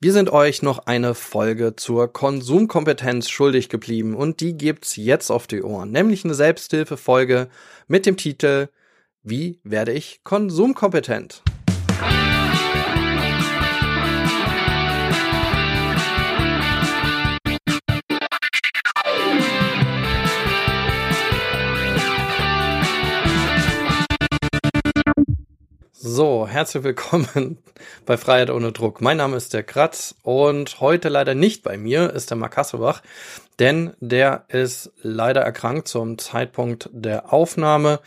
Wir sind euch noch eine Folge zur Konsumkompetenz schuldig geblieben und die gibt's jetzt auf die Ohren, nämlich eine Selbsthilfefolge mit dem Titel Wie werde ich konsumkompetent? So, herzlich willkommen bei Freiheit ohne Druck. Mein Name ist der Kratz und heute leider nicht bei mir ist der Mark Hasselbach, denn der ist leider erkrankt zum Zeitpunkt der Aufnahme.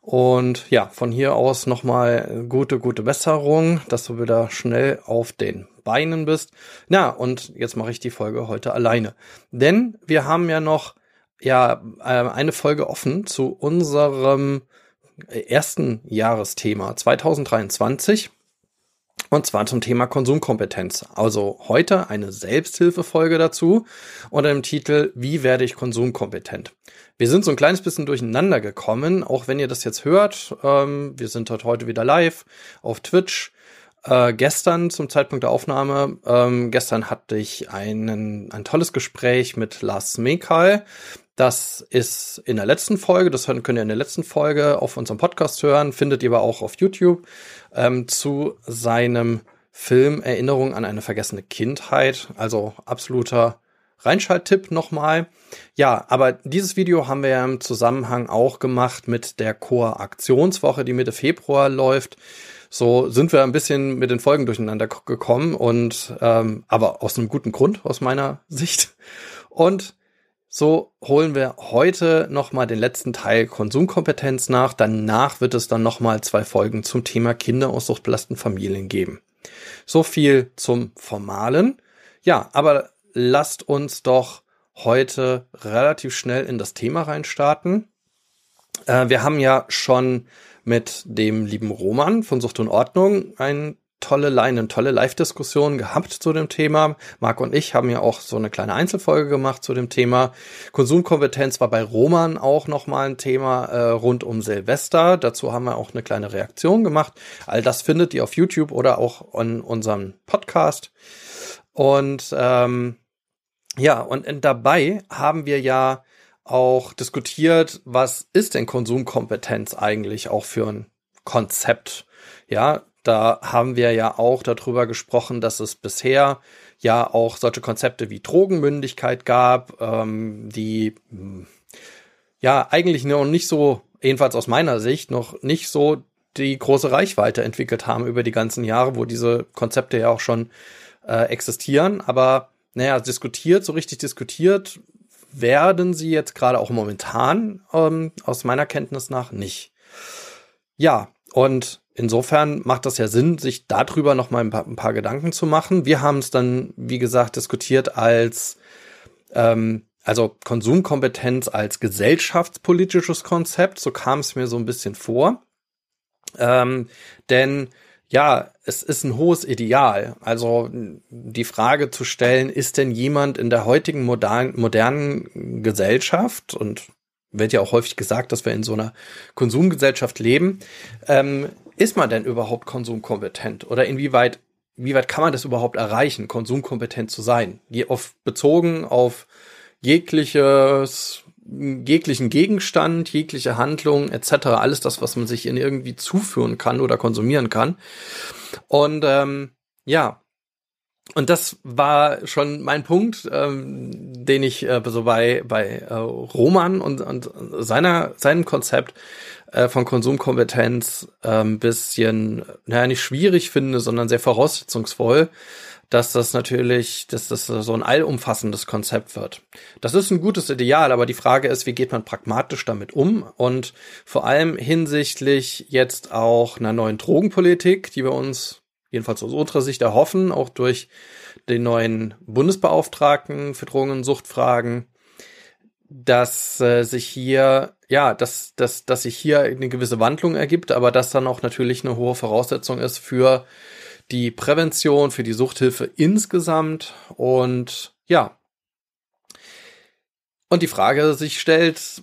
Und ja, von hier aus nochmal gute, gute Besserung, dass du wieder schnell auf den Beinen bist. Na, und jetzt mache ich die Folge heute alleine. Denn wir haben ja noch ja äh, eine Folge offen zu unserem ersten Jahresthema 2023. Und zwar zum Thema Konsumkompetenz. Also heute eine Selbsthilfefolge dazu unter dem Titel Wie werde ich konsumkompetent? Wir sind so ein kleines bisschen durcheinander gekommen, auch wenn ihr das jetzt hört. Ähm, wir sind dort heute wieder live auf Twitch. Äh, gestern zum Zeitpunkt der Aufnahme, ähm, gestern hatte ich einen, ein tolles Gespräch mit Lars Mekal. Das ist in der letzten Folge, das könnt ihr in der letzten Folge auf unserem Podcast hören, findet ihr aber auch auf YouTube ähm, zu seinem Film Erinnerung an eine vergessene Kindheit. Also absoluter Reinschalttipp nochmal. Ja, aber dieses Video haben wir ja im Zusammenhang auch gemacht mit der Chor Aktionswoche, die Mitte Februar läuft. So sind wir ein bisschen mit den Folgen durcheinander gekommen und ähm, aber aus einem guten Grund aus meiner Sicht. Und so holen wir heute nochmal den letzten Teil Konsumkompetenz nach. Danach wird es dann nochmal zwei Folgen zum Thema Kinder aus suchtbelasteten Familien geben. So viel zum Formalen. Ja, aber lasst uns doch heute relativ schnell in das Thema reinstarten. Äh, wir haben ja schon mit dem lieben Roman von Sucht und Ordnung ein tolle Line, tolle Live-Diskussion gehabt zu dem Thema. Marc und ich haben ja auch so eine kleine Einzelfolge gemacht zu dem Thema. Konsumkompetenz war bei Roman auch nochmal ein Thema äh, rund um Silvester. Dazu haben wir auch eine kleine Reaktion gemacht. All das findet ihr auf YouTube oder auch in unserem Podcast. Und ähm, ja, und dabei haben wir ja auch diskutiert, was ist denn Konsumkompetenz eigentlich auch für ein Konzept? Ja, da haben wir ja auch darüber gesprochen, dass es bisher ja auch solche Konzepte wie Drogenmündigkeit gab, ähm, die ja eigentlich noch nicht so, jedenfalls aus meiner Sicht, noch nicht so die große Reichweite entwickelt haben über die ganzen Jahre, wo diese Konzepte ja auch schon äh, existieren. Aber naja, diskutiert, so richtig diskutiert werden sie jetzt gerade auch momentan ähm, aus meiner Kenntnis nach nicht. Ja, und insofern macht das ja Sinn, sich darüber noch mal ein paar, ein paar Gedanken zu machen. Wir haben es dann, wie gesagt, diskutiert als ähm, also Konsumkompetenz als gesellschaftspolitisches Konzept. So kam es mir so ein bisschen vor. Ähm, denn ja, es ist ein hohes Ideal. Also die Frage zu stellen, ist denn jemand in der heutigen modernen, modernen Gesellschaft und wird ja auch häufig gesagt, dass wir in so einer Konsumgesellschaft leben. Ähm, ist man denn überhaupt konsumkompetent? Oder inwieweit, inwieweit kann man das überhaupt erreichen, konsumkompetent zu sein? Auf, bezogen auf jegliches, jeglichen Gegenstand, jegliche Handlung etc., alles das, was man sich in irgendwie zuführen kann oder konsumieren kann. Und ähm, ja, und das war schon mein Punkt, ähm, den ich äh, so bei bei äh, Roman und, und seiner seinem Konzept äh, von Konsumkompetenz ein äh, bisschen, naja, nicht schwierig finde, sondern sehr voraussetzungsvoll, dass das natürlich, dass das so ein allumfassendes Konzept wird. Das ist ein gutes Ideal, aber die Frage ist, wie geht man pragmatisch damit um? Und vor allem hinsichtlich jetzt auch einer neuen Drogenpolitik, die wir uns jedenfalls aus unserer Sicht erhoffen, auch durch den neuen Bundesbeauftragten für Drogen- und Suchtfragen, dass äh, sich hier, ja, dass, dass, dass sich hier eine gewisse Wandlung ergibt, aber dass dann auch natürlich eine hohe Voraussetzung ist für die Prävention, für die Suchthilfe insgesamt und ja. Und die Frage sich stellt,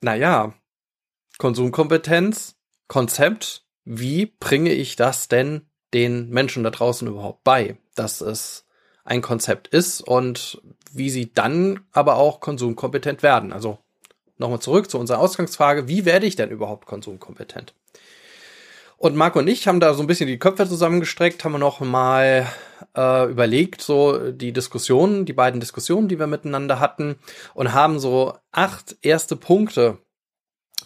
naja, Konsumkompetenz, Konzept, wie bringe ich das denn den Menschen da draußen überhaupt bei, dass es ein Konzept ist und wie sie dann aber auch konsumkompetent werden. Also nochmal zurück zu unserer Ausgangsfrage, wie werde ich denn überhaupt konsumkompetent? Und Marco und ich haben da so ein bisschen die Köpfe zusammengestreckt, haben wir noch mal äh, überlegt, so die Diskussionen, die beiden Diskussionen, die wir miteinander hatten, und haben so acht erste Punkte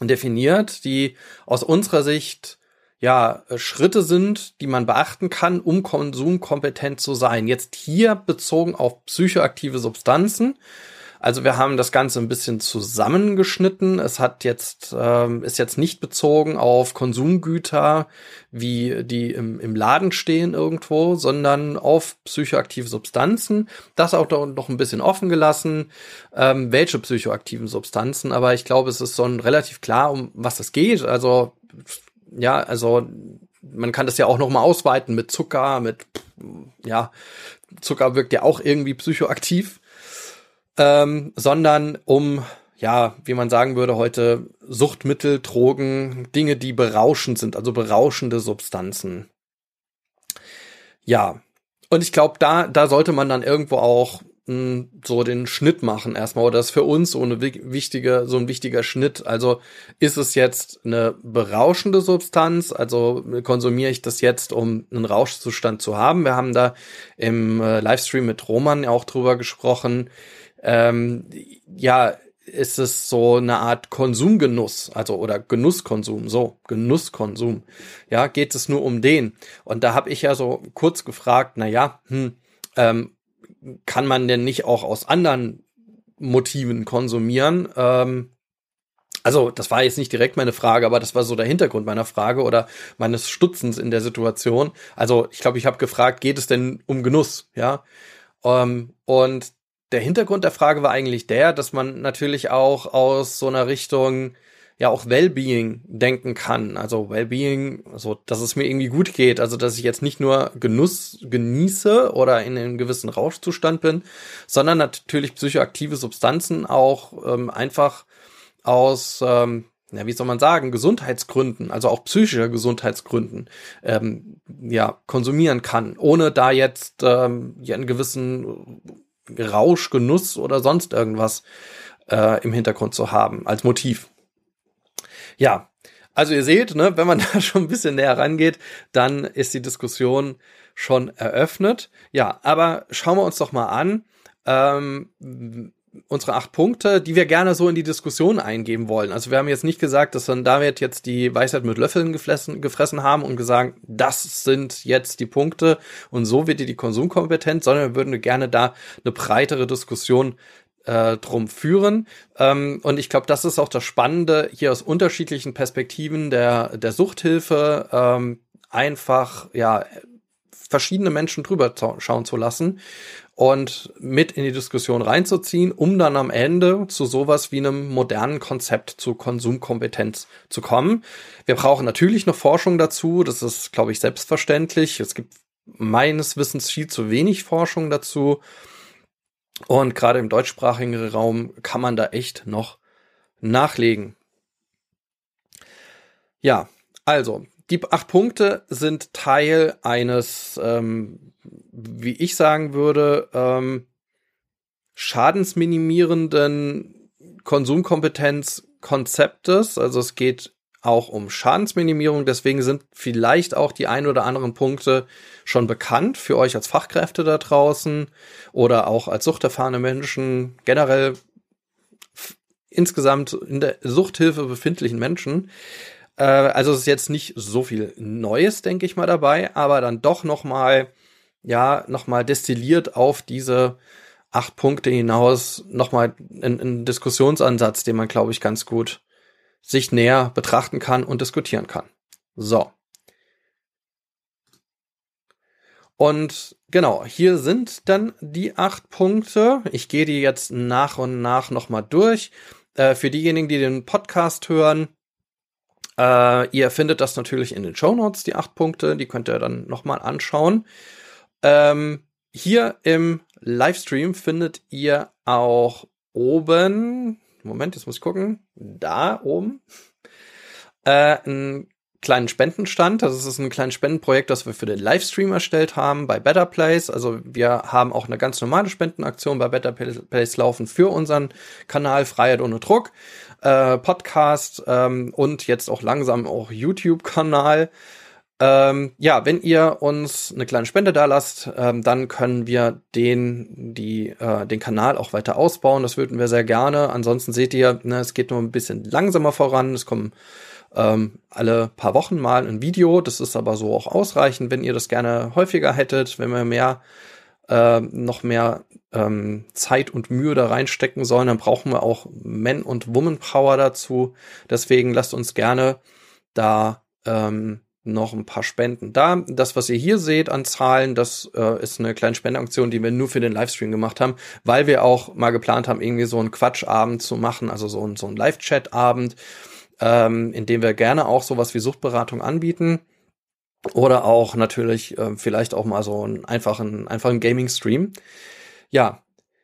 definiert, die aus unserer Sicht ja Schritte sind, die man beachten kann, um konsumkompetent zu sein. Jetzt hier bezogen auf psychoaktive Substanzen also wir haben das Ganze ein bisschen zusammengeschnitten. Es hat jetzt, ähm, ist jetzt nicht bezogen auf Konsumgüter, wie die im, im Laden stehen irgendwo, sondern auf psychoaktive Substanzen. Das auch noch ein bisschen offen gelassen, ähm, welche psychoaktiven Substanzen. Aber ich glaube, es ist so relativ klar, um was es geht. Also, ja, also man kann das ja auch noch mal ausweiten mit Zucker, mit, ja, Zucker wirkt ja auch irgendwie psychoaktiv ähm, sondern um, ja, wie man sagen würde heute, Suchtmittel, Drogen, Dinge, die berauschend sind, also berauschende Substanzen. Ja, und ich glaube, da, da sollte man dann irgendwo auch so den Schnitt machen erstmal. Oder das ist für uns so eine wichtige, so ein wichtiger Schnitt. Also ist es jetzt eine berauschende Substanz? Also konsumiere ich das jetzt, um einen Rauschzustand zu haben? Wir haben da im äh, Livestream mit Roman auch drüber gesprochen ähm, ja, ist es so eine Art Konsumgenuss, also oder Genusskonsum, so Genusskonsum. Ja, geht es nur um den? Und da habe ich ja so kurz gefragt, na ja, hm, ähm, kann man denn nicht auch aus anderen Motiven konsumieren? Ähm, also, das war jetzt nicht direkt meine Frage, aber das war so der Hintergrund meiner Frage oder meines Stutzens in der Situation. Also, ich glaube, ich habe gefragt, geht es denn um Genuss? Ja. Ähm, und der Hintergrund der Frage war eigentlich der, dass man natürlich auch aus so einer Richtung ja auch Wellbeing denken kann. Also Wellbeing, so dass es mir irgendwie gut geht, also dass ich jetzt nicht nur Genuss genieße oder in einem gewissen Rauschzustand bin, sondern natürlich psychoaktive Substanzen auch ähm, einfach aus ähm, ja, wie soll man sagen, Gesundheitsgründen, also auch psychischer Gesundheitsgründen, ähm, ja, konsumieren kann, ohne da jetzt ähm, ja, einen gewissen Rausch, Genuss oder sonst irgendwas äh, im Hintergrund zu haben als Motiv. Ja, also ihr seht, ne, wenn man da schon ein bisschen näher rangeht, dann ist die Diskussion schon eröffnet. Ja, aber schauen wir uns doch mal an, ähm, unsere acht Punkte, die wir gerne so in die Diskussion eingeben wollen. Also wir haben jetzt nicht gesagt, dass dann David jetzt die Weisheit mit Löffeln gefressen, gefressen haben und gesagt, das sind jetzt die Punkte und so wird die Konsumkompetenz, sondern wir würden gerne da eine breitere Diskussion äh, drum führen. Ähm, und ich glaube, das ist auch das Spannende, hier aus unterschiedlichen Perspektiven der, der Suchthilfe ähm, einfach, ja, verschiedene Menschen drüber schauen zu lassen und mit in die Diskussion reinzuziehen, um dann am Ende zu sowas wie einem modernen Konzept zu Konsumkompetenz zu kommen. Wir brauchen natürlich noch Forschung dazu, das ist, glaube ich, selbstverständlich. Es gibt meines Wissens viel zu wenig Forschung dazu. Und gerade im deutschsprachigen Raum kann man da echt noch nachlegen. Ja, also, die acht Punkte sind Teil eines ähm, wie ich sagen würde, ähm, schadensminimierenden Konsumkompetenzkonzeptes. Also es geht auch um Schadensminimierung. Deswegen sind vielleicht auch die ein oder anderen Punkte schon bekannt für euch als Fachkräfte da draußen oder auch als suchterfahrene Menschen, generell insgesamt in der Suchthilfe befindlichen Menschen. Äh, also es ist jetzt nicht so viel Neues, denke ich mal, dabei, aber dann doch noch mal ja nochmal destilliert auf diese acht Punkte hinaus nochmal ein, ein Diskussionsansatz, den man, glaube ich, ganz gut sich näher betrachten kann und diskutieren kann. So. Und genau, hier sind dann die acht Punkte. Ich gehe die jetzt nach und nach nochmal durch. Äh, für diejenigen, die den Podcast hören, äh, ihr findet das natürlich in den Show Notes, die acht Punkte. Die könnt ihr dann nochmal anschauen. Ähm, hier im Livestream findet ihr auch oben, Moment, jetzt muss ich gucken, da oben, äh, einen kleinen Spendenstand. Das ist ein kleines Spendenprojekt, das wir für den Livestream erstellt haben bei Better Place. Also wir haben auch eine ganz normale Spendenaktion bei Better Place laufen für unseren Kanal Freiheit ohne Druck, äh, Podcast ähm, und jetzt auch langsam auch YouTube-Kanal. Ähm, ja, wenn ihr uns eine kleine Spende da lasst, ähm, dann können wir den, die, äh, den Kanal auch weiter ausbauen. Das würden wir sehr gerne. Ansonsten seht ihr, ne, es geht nur ein bisschen langsamer voran. Es kommen ähm, alle paar Wochen mal ein Video. Das ist aber so auch ausreichend, wenn ihr das gerne häufiger hättet, wenn wir mehr äh, noch mehr ähm, Zeit und Mühe da reinstecken sollen, dann brauchen wir auch Men- und Woman-Power dazu. Deswegen lasst uns gerne da ähm, noch ein paar Spenden da. Das, was ihr hier seht an Zahlen, das äh, ist eine kleine Spendeaktion, die wir nur für den Livestream gemacht haben, weil wir auch mal geplant haben, irgendwie so einen Quatschabend zu machen, also so so ein Live-Chat-Abend, ähm, in dem wir gerne auch sowas wie Suchtberatung anbieten. Oder auch natürlich äh, vielleicht auch mal so einen einfachen, einfachen Gaming-Stream. Ja,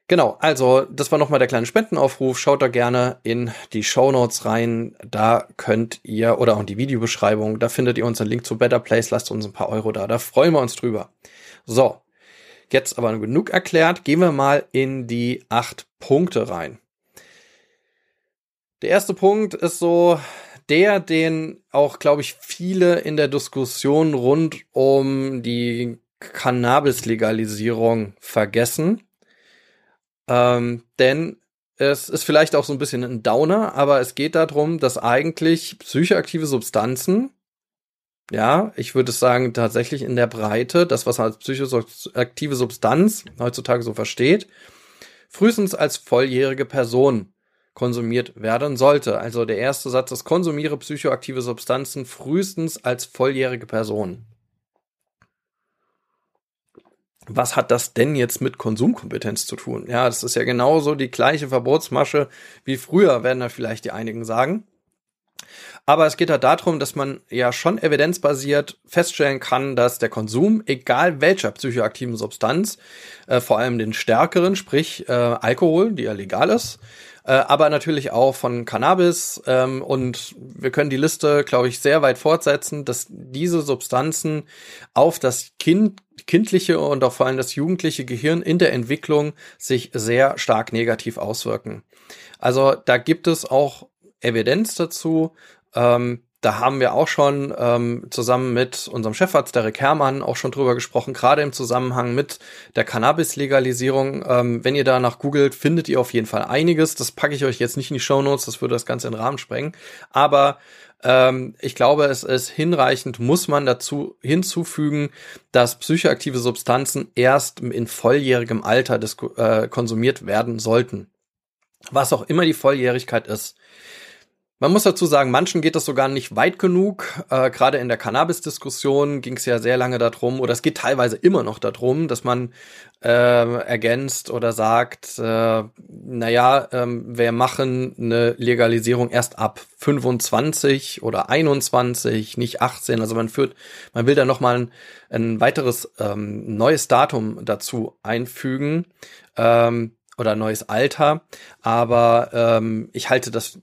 Genau, also das war nochmal der kleine Spendenaufruf. Schaut da gerne in die Show Notes rein. Da könnt ihr, oder auch in die Videobeschreibung, da findet ihr unseren Link zu Better Place. Lasst uns ein paar Euro da. Da freuen wir uns drüber. So, jetzt aber genug erklärt. Gehen wir mal in die acht Punkte rein. Der erste Punkt ist so der, den auch, glaube ich, viele in der Diskussion rund um die Cannabis-Legalisierung vergessen. Ähm, denn es ist vielleicht auch so ein bisschen ein Downer, aber es geht darum, dass eigentlich psychoaktive Substanzen, ja, ich würde sagen, tatsächlich in der Breite, das, was man als psychoaktive Substanz heutzutage so versteht, frühestens als volljährige Person konsumiert werden sollte. Also der erste Satz ist, konsumiere psychoaktive Substanzen frühestens als volljährige Person was hat das denn jetzt mit Konsumkompetenz zu tun? Ja, das ist ja genauso die gleiche Verbotsmasche wie früher, werden da vielleicht die einigen sagen. Aber es geht halt darum, dass man ja schon evidenzbasiert feststellen kann, dass der Konsum, egal welcher psychoaktiven Substanz, äh, vor allem den stärkeren, sprich äh, Alkohol, die ja legal ist, äh, aber natürlich auch von Cannabis ähm, und wir können die Liste, glaube ich, sehr weit fortsetzen, dass diese Substanzen auf das Kind kindliche und auch vor allem das jugendliche Gehirn in der Entwicklung sich sehr stark negativ auswirken. Also da gibt es auch Evidenz dazu. Ähm, da haben wir auch schon ähm, zusammen mit unserem Chefarzt Derek Herrmann auch schon drüber gesprochen, gerade im Zusammenhang mit der Cannabis-Legalisierung. Ähm, wenn ihr danach googelt, findet ihr auf jeden Fall einiges. Das packe ich euch jetzt nicht in die Show Notes, das würde das Ganze in den Rahmen sprengen. Aber ähm, ich glaube, es ist hinreichend, muss man dazu hinzufügen, dass psychoaktive Substanzen erst in volljährigem Alter des, äh, konsumiert werden sollten. Was auch immer die Volljährigkeit ist. Man muss dazu sagen, manchen geht das sogar nicht weit genug. Äh, Gerade in der Cannabis-Diskussion ging es ja sehr lange darum, oder es geht teilweise immer noch darum, dass man äh, ergänzt oder sagt, äh, naja, ähm, wir machen eine Legalisierung erst ab 25 oder 21, nicht 18. Also man führt, man will da nochmal ein, ein weiteres ähm, neues Datum dazu einfügen. Ähm, oder neues Alter, aber ähm, ich halte das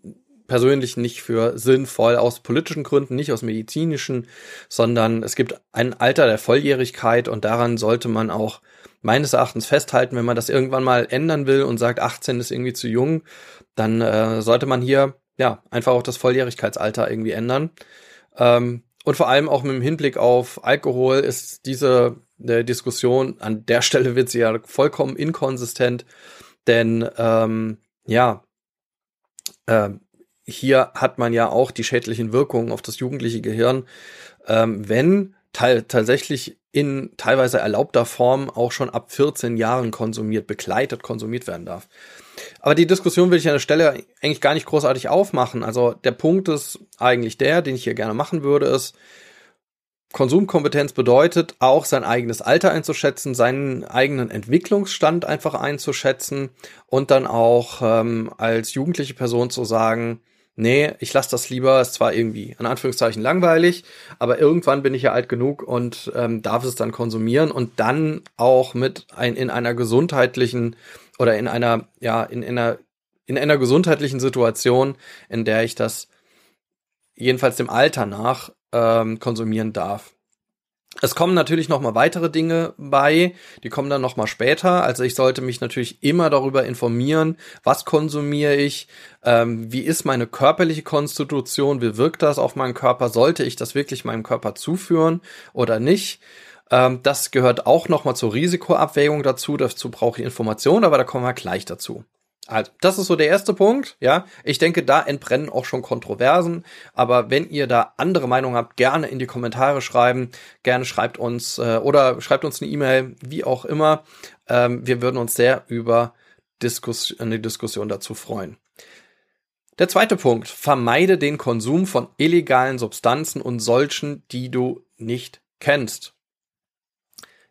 persönlich nicht für sinnvoll aus politischen Gründen, nicht aus medizinischen, sondern es gibt ein Alter der Volljährigkeit und daran sollte man auch meines Erachtens festhalten, wenn man das irgendwann mal ändern will und sagt, 18 ist irgendwie zu jung, dann äh, sollte man hier ja einfach auch das Volljährigkeitsalter irgendwie ändern. Ähm, und vor allem auch mit dem Hinblick auf Alkohol ist diese äh, Diskussion an der Stelle wird sie ja vollkommen inkonsistent, denn ähm, ja, äh, hier hat man ja auch die schädlichen Wirkungen auf das jugendliche Gehirn, ähm, wenn tatsächlich in teilweise erlaubter Form auch schon ab 14 Jahren konsumiert, begleitet konsumiert werden darf. Aber die Diskussion will ich an der Stelle eigentlich gar nicht großartig aufmachen. Also der Punkt ist eigentlich der, den ich hier gerne machen würde, ist, Konsumkompetenz bedeutet auch sein eigenes Alter einzuschätzen, seinen eigenen Entwicklungsstand einfach einzuschätzen und dann auch ähm, als jugendliche Person zu sagen, nee, ich lasse das lieber, ist zwar irgendwie in Anführungszeichen langweilig, aber irgendwann bin ich ja alt genug und ähm, darf es dann konsumieren und dann auch mit ein, in einer gesundheitlichen oder in einer, ja, in, in einer, in einer gesundheitlichen Situation, in der ich das jedenfalls dem Alter nach ähm, konsumieren darf. Es kommen natürlich noch mal weitere Dinge bei, die kommen dann noch mal später. Also ich sollte mich natürlich immer darüber informieren, was konsumiere ich, ähm, wie ist meine körperliche Konstitution, wie wirkt das auf meinen Körper, sollte ich das wirklich meinem Körper zuführen oder nicht. Ähm, das gehört auch noch mal zur Risikoabwägung dazu. Dazu brauche ich Informationen, aber da kommen wir gleich dazu. Also, das ist so der erste Punkt, ja. Ich denke, da entbrennen auch schon Kontroversen. Aber wenn ihr da andere Meinungen habt, gerne in die Kommentare schreiben. Gerne schreibt uns äh, oder schreibt uns eine E-Mail, wie auch immer. Ähm, wir würden uns sehr über Diskus eine Diskussion dazu freuen. Der zweite Punkt. Vermeide den Konsum von illegalen Substanzen und solchen, die du nicht kennst.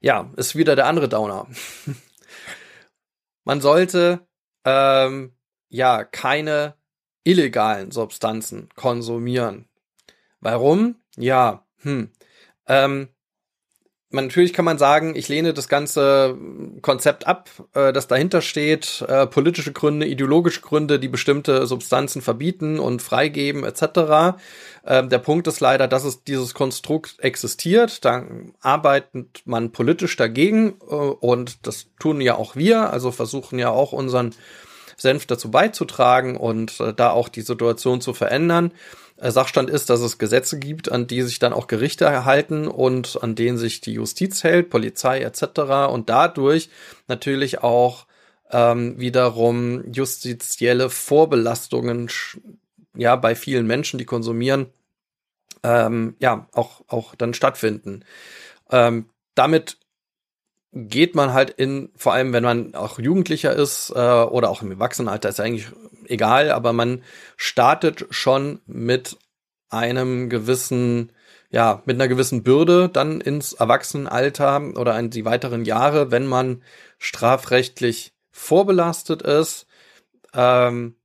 Ja, ist wieder der andere Downer. Man sollte ähm, ja keine illegalen Substanzen konsumieren. Warum? Ja, hm. Ähm, man, natürlich kann man sagen, ich lehne das ganze Konzept ab, äh, das dahinter steht, äh, politische Gründe, ideologische Gründe, die bestimmte Substanzen verbieten und freigeben etc. Äh, der Punkt ist leider, dass es dieses Konstrukt existiert. Da arbeitet man politisch dagegen äh, und das tun ja auch wir, also versuchen ja auch unseren Senf dazu beizutragen und äh, da auch die Situation zu verändern. Sachstand ist, dass es Gesetze gibt, an die sich dann auch Gerichte erhalten und an denen sich die Justiz hält, Polizei etc. und dadurch natürlich auch ähm, wiederum justizielle Vorbelastungen ja bei vielen Menschen, die konsumieren, ähm, ja auch auch dann stattfinden. Ähm, damit geht man halt in, vor allem wenn man auch Jugendlicher ist äh, oder auch im Erwachsenenalter, ist eigentlich egal, aber man startet schon mit einem gewissen, ja, mit einer gewissen Bürde dann ins Erwachsenenalter oder in die weiteren Jahre, wenn man strafrechtlich vorbelastet ist. Ähm,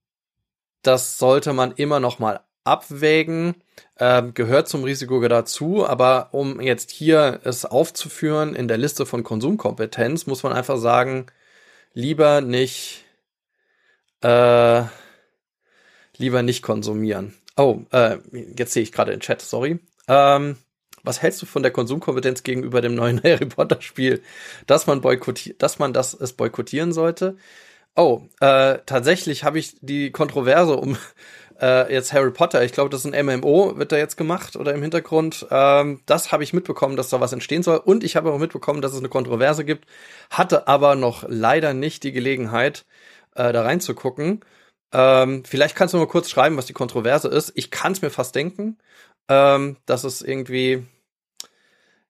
das sollte man immer noch mal abwägen ähm, gehört zum Risiko dazu, aber um jetzt hier es aufzuführen in der Liste von Konsumkompetenz, muss man einfach sagen, lieber nicht, äh, lieber nicht konsumieren. Oh, äh, jetzt sehe ich gerade den Chat, sorry. Ähm, was hältst du von der Konsumkompetenz gegenüber dem neuen Harry Potter Spiel, dass man boykottiert, dass man das es boykottieren sollte? Oh, äh, tatsächlich habe ich die Kontroverse um äh, jetzt Harry Potter, ich glaube, das ist ein MMO, wird da jetzt gemacht oder im Hintergrund. Ähm, das habe ich mitbekommen, dass da was entstehen soll. Und ich habe auch mitbekommen, dass es eine Kontroverse gibt, hatte aber noch leider nicht die Gelegenheit, äh, da reinzugucken. Ähm, vielleicht kannst du mal kurz schreiben, was die Kontroverse ist. Ich kann es mir fast denken, ähm, dass es irgendwie,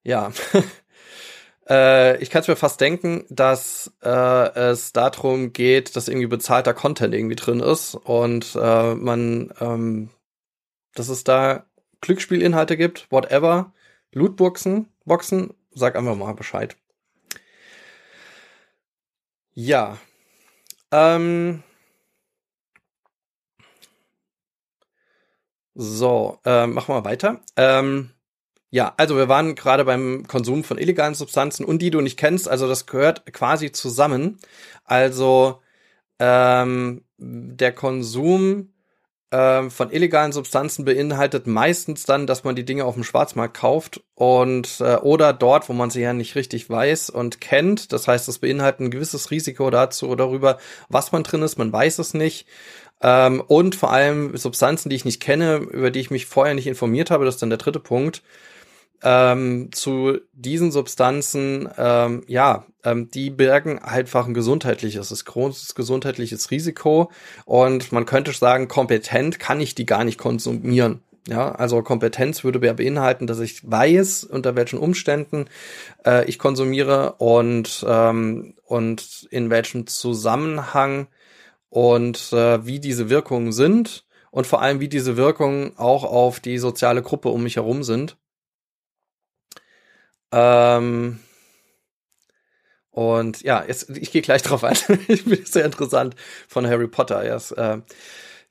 ja, Äh, ich kann es mir fast denken, dass äh, es darum geht, dass irgendwie bezahlter Content irgendwie drin ist und äh, man, ähm, dass es da Glücksspielinhalte gibt, whatever, Lootboxen, Boxen, sag einfach mal Bescheid. Ja. Ähm, so, äh, machen wir weiter. Ähm, ja, also wir waren gerade beim Konsum von illegalen Substanzen und die du nicht kennst, also das gehört quasi zusammen. Also ähm, der Konsum ähm, von illegalen Substanzen beinhaltet meistens dann, dass man die Dinge auf dem Schwarzmarkt kauft und äh, oder dort, wo man sie ja nicht richtig weiß und kennt. Das heißt, es beinhaltet ein gewisses Risiko dazu oder darüber, was man drin ist. Man weiß es nicht. Ähm, und vor allem Substanzen, die ich nicht kenne, über die ich mich vorher nicht informiert habe. Das ist dann der dritte Punkt ähm, zu diesen Substanzen, ähm, ja, ähm, die bergen einfach ein gesundheitliches, ist großes gesundheitliches Risiko und man könnte sagen, kompetent kann ich die gar nicht konsumieren. Ja, also Kompetenz würde beinhalten, dass ich weiß, unter welchen Umständen äh, ich konsumiere und, ähm, und in welchem Zusammenhang und äh, wie diese Wirkungen sind und vor allem, wie diese Wirkungen auch auf die soziale Gruppe um mich herum sind. Ähm, und ja, jetzt, ich gehe gleich drauf ein. ich bin sehr interessant von Harry Potter. Yes, äh,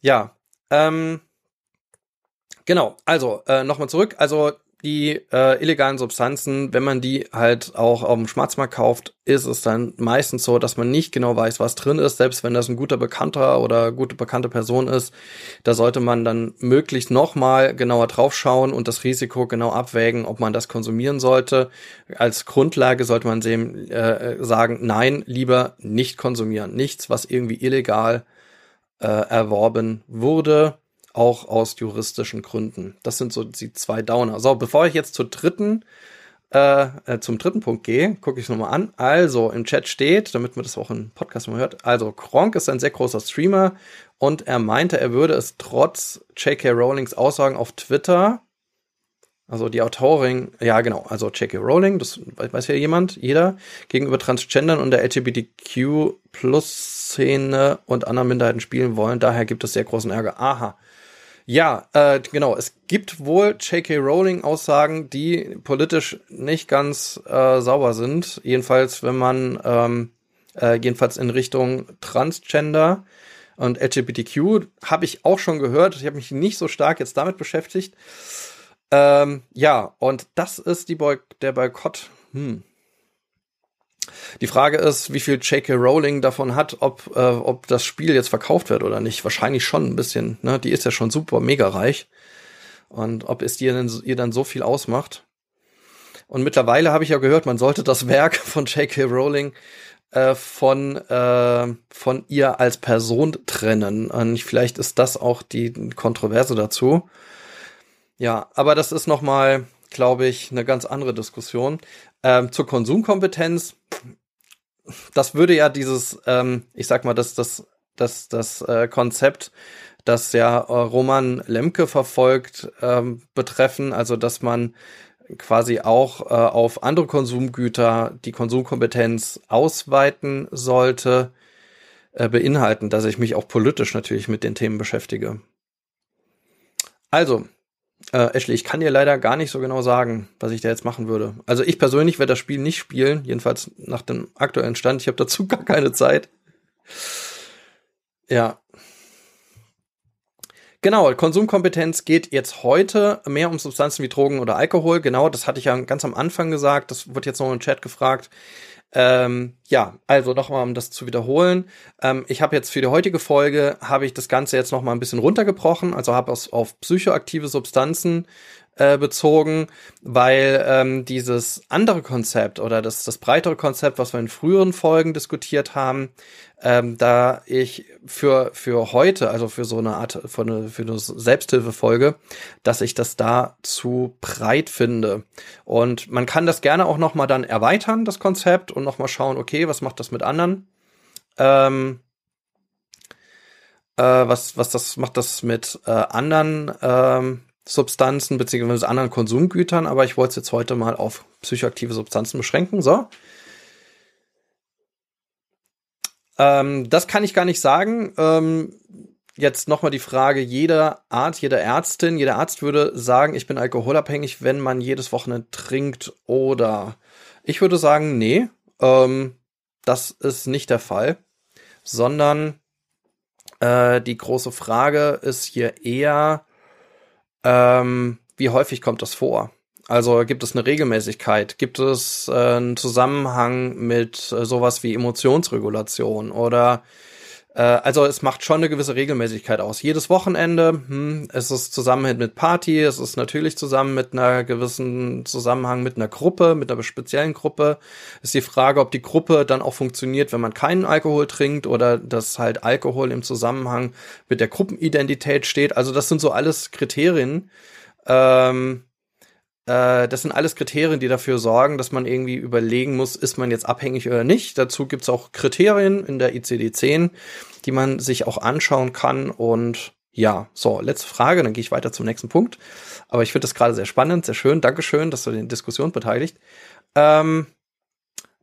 ja, ähm, genau. Also äh, nochmal zurück. Also die äh, illegalen Substanzen, wenn man die halt auch auf dem Schwarzmarkt kauft, ist es dann meistens so, dass man nicht genau weiß, was drin ist, selbst wenn das ein guter Bekannter oder gute bekannte Person ist. Da sollte man dann möglichst nochmal genauer draufschauen und das Risiko genau abwägen, ob man das konsumieren sollte. Als Grundlage sollte man sehen, äh, sagen, nein, lieber nicht konsumieren. Nichts, was irgendwie illegal äh, erworben wurde auch aus juristischen Gründen. Das sind so die zwei Downer. So, bevor ich jetzt zur dritten, äh, äh, zum dritten Punkt gehe, gucke ich es nochmal an. Also, im Chat steht, damit man das auch im Podcast mal hört, also Kronk ist ein sehr großer Streamer und er meinte, er würde es trotz J.K. Rowlings Aussagen auf Twitter, also die Autorin, ja genau, also J.K. Rowling, das weiß ja jemand, jeder, gegenüber Transgendern und der LGBTQ-Plus-Szene und anderen Minderheiten spielen wollen. Daher gibt es sehr großen Ärger. Aha. Ja, äh, genau. Es gibt wohl J.K. Rowling-Aussagen, die politisch nicht ganz äh, sauber sind. Jedenfalls, wenn man ähm, äh, jedenfalls in Richtung Transgender und LGBTQ habe ich auch schon gehört. Ich habe mich nicht so stark jetzt damit beschäftigt. Ähm, ja, und das ist die Boy der Boykott. Hm. Die Frage ist, wie viel J.K. Rowling davon hat, ob, äh, ob das Spiel jetzt verkauft wird oder nicht. Wahrscheinlich schon ein bisschen. Ne? Die ist ja schon super mega reich. Und ob es ihr, denn, ihr dann so viel ausmacht. Und mittlerweile habe ich ja gehört, man sollte das Werk von J.K. Rowling äh, von, äh, von ihr als Person trennen. Und vielleicht ist das auch die Kontroverse dazu. Ja, aber das ist nochmal, glaube ich, eine ganz andere Diskussion. Ähm, zur Konsumkompetenz, das würde ja dieses, ähm, ich sag mal, das, das, das, das äh, Konzept, das ja äh, Roman Lemke verfolgt, ähm, betreffen, also dass man quasi auch äh, auf andere Konsumgüter die Konsumkompetenz ausweiten sollte, äh, beinhalten, dass ich mich auch politisch natürlich mit den Themen beschäftige. Also, äh, Ashley, ich kann dir leider gar nicht so genau sagen, was ich da jetzt machen würde. Also ich persönlich werde das Spiel nicht spielen, jedenfalls nach dem aktuellen Stand. Ich habe dazu gar keine Zeit. Ja. Genau, Konsumkompetenz geht jetzt heute mehr um Substanzen wie Drogen oder Alkohol. Genau, das hatte ich ja ganz am Anfang gesagt. Das wird jetzt noch im Chat gefragt. Ähm, ja, also nochmal, um das zu wiederholen. Ähm, ich habe jetzt für die heutige Folge, habe ich das Ganze jetzt nochmal ein bisschen runtergebrochen, also habe es auf psychoaktive Substanzen äh, bezogen, weil ähm, dieses andere Konzept oder das, das breitere Konzept, was wir in früheren Folgen diskutiert haben, ähm, da ich für, für heute, also für so eine Art, für eine, für eine Selbsthilfefolge, dass ich das da zu breit finde. Und man kann das gerne auch nochmal dann erweitern, das Konzept, und nochmal schauen, okay, was macht das mit anderen? Ähm, äh, was, was das macht das mit äh, anderen ähm, Substanzen beziehungsweise anderen Konsumgütern, aber ich wollte es jetzt heute mal auf psychoaktive Substanzen beschränken. So. Ähm, das kann ich gar nicht sagen. Ähm, jetzt nochmal die Frage, jeder Arzt, jeder Ärztin, jeder Arzt würde sagen, ich bin alkoholabhängig, wenn man jedes Wochenende trinkt oder ich würde sagen, nee, ähm, das ist nicht der Fall, sondern äh, die große Frage ist hier eher, ähm, wie häufig kommt das vor? Also gibt es eine Regelmäßigkeit? Gibt es äh, einen Zusammenhang mit äh, sowas wie Emotionsregulation? Oder also es macht schon eine gewisse Regelmäßigkeit aus. Jedes Wochenende, hm, es ist zusammen mit Party, es ist natürlich zusammen mit einer gewissen Zusammenhang mit einer Gruppe, mit einer speziellen Gruppe. Ist die Frage, ob die Gruppe dann auch funktioniert, wenn man keinen Alkohol trinkt oder dass halt Alkohol im Zusammenhang mit der Gruppenidentität steht. Also das sind so alles Kriterien. Ähm, äh, das sind alles Kriterien, die dafür sorgen, dass man irgendwie überlegen muss, ist man jetzt abhängig oder nicht. Dazu gibt's auch Kriterien in der ICD-10, die man sich auch anschauen kann. Und ja, so, letzte Frage, dann gehe ich weiter zum nächsten Punkt. Aber ich finde das gerade sehr spannend, sehr schön. Dankeschön, dass du der Diskussion beteiligt. Ähm,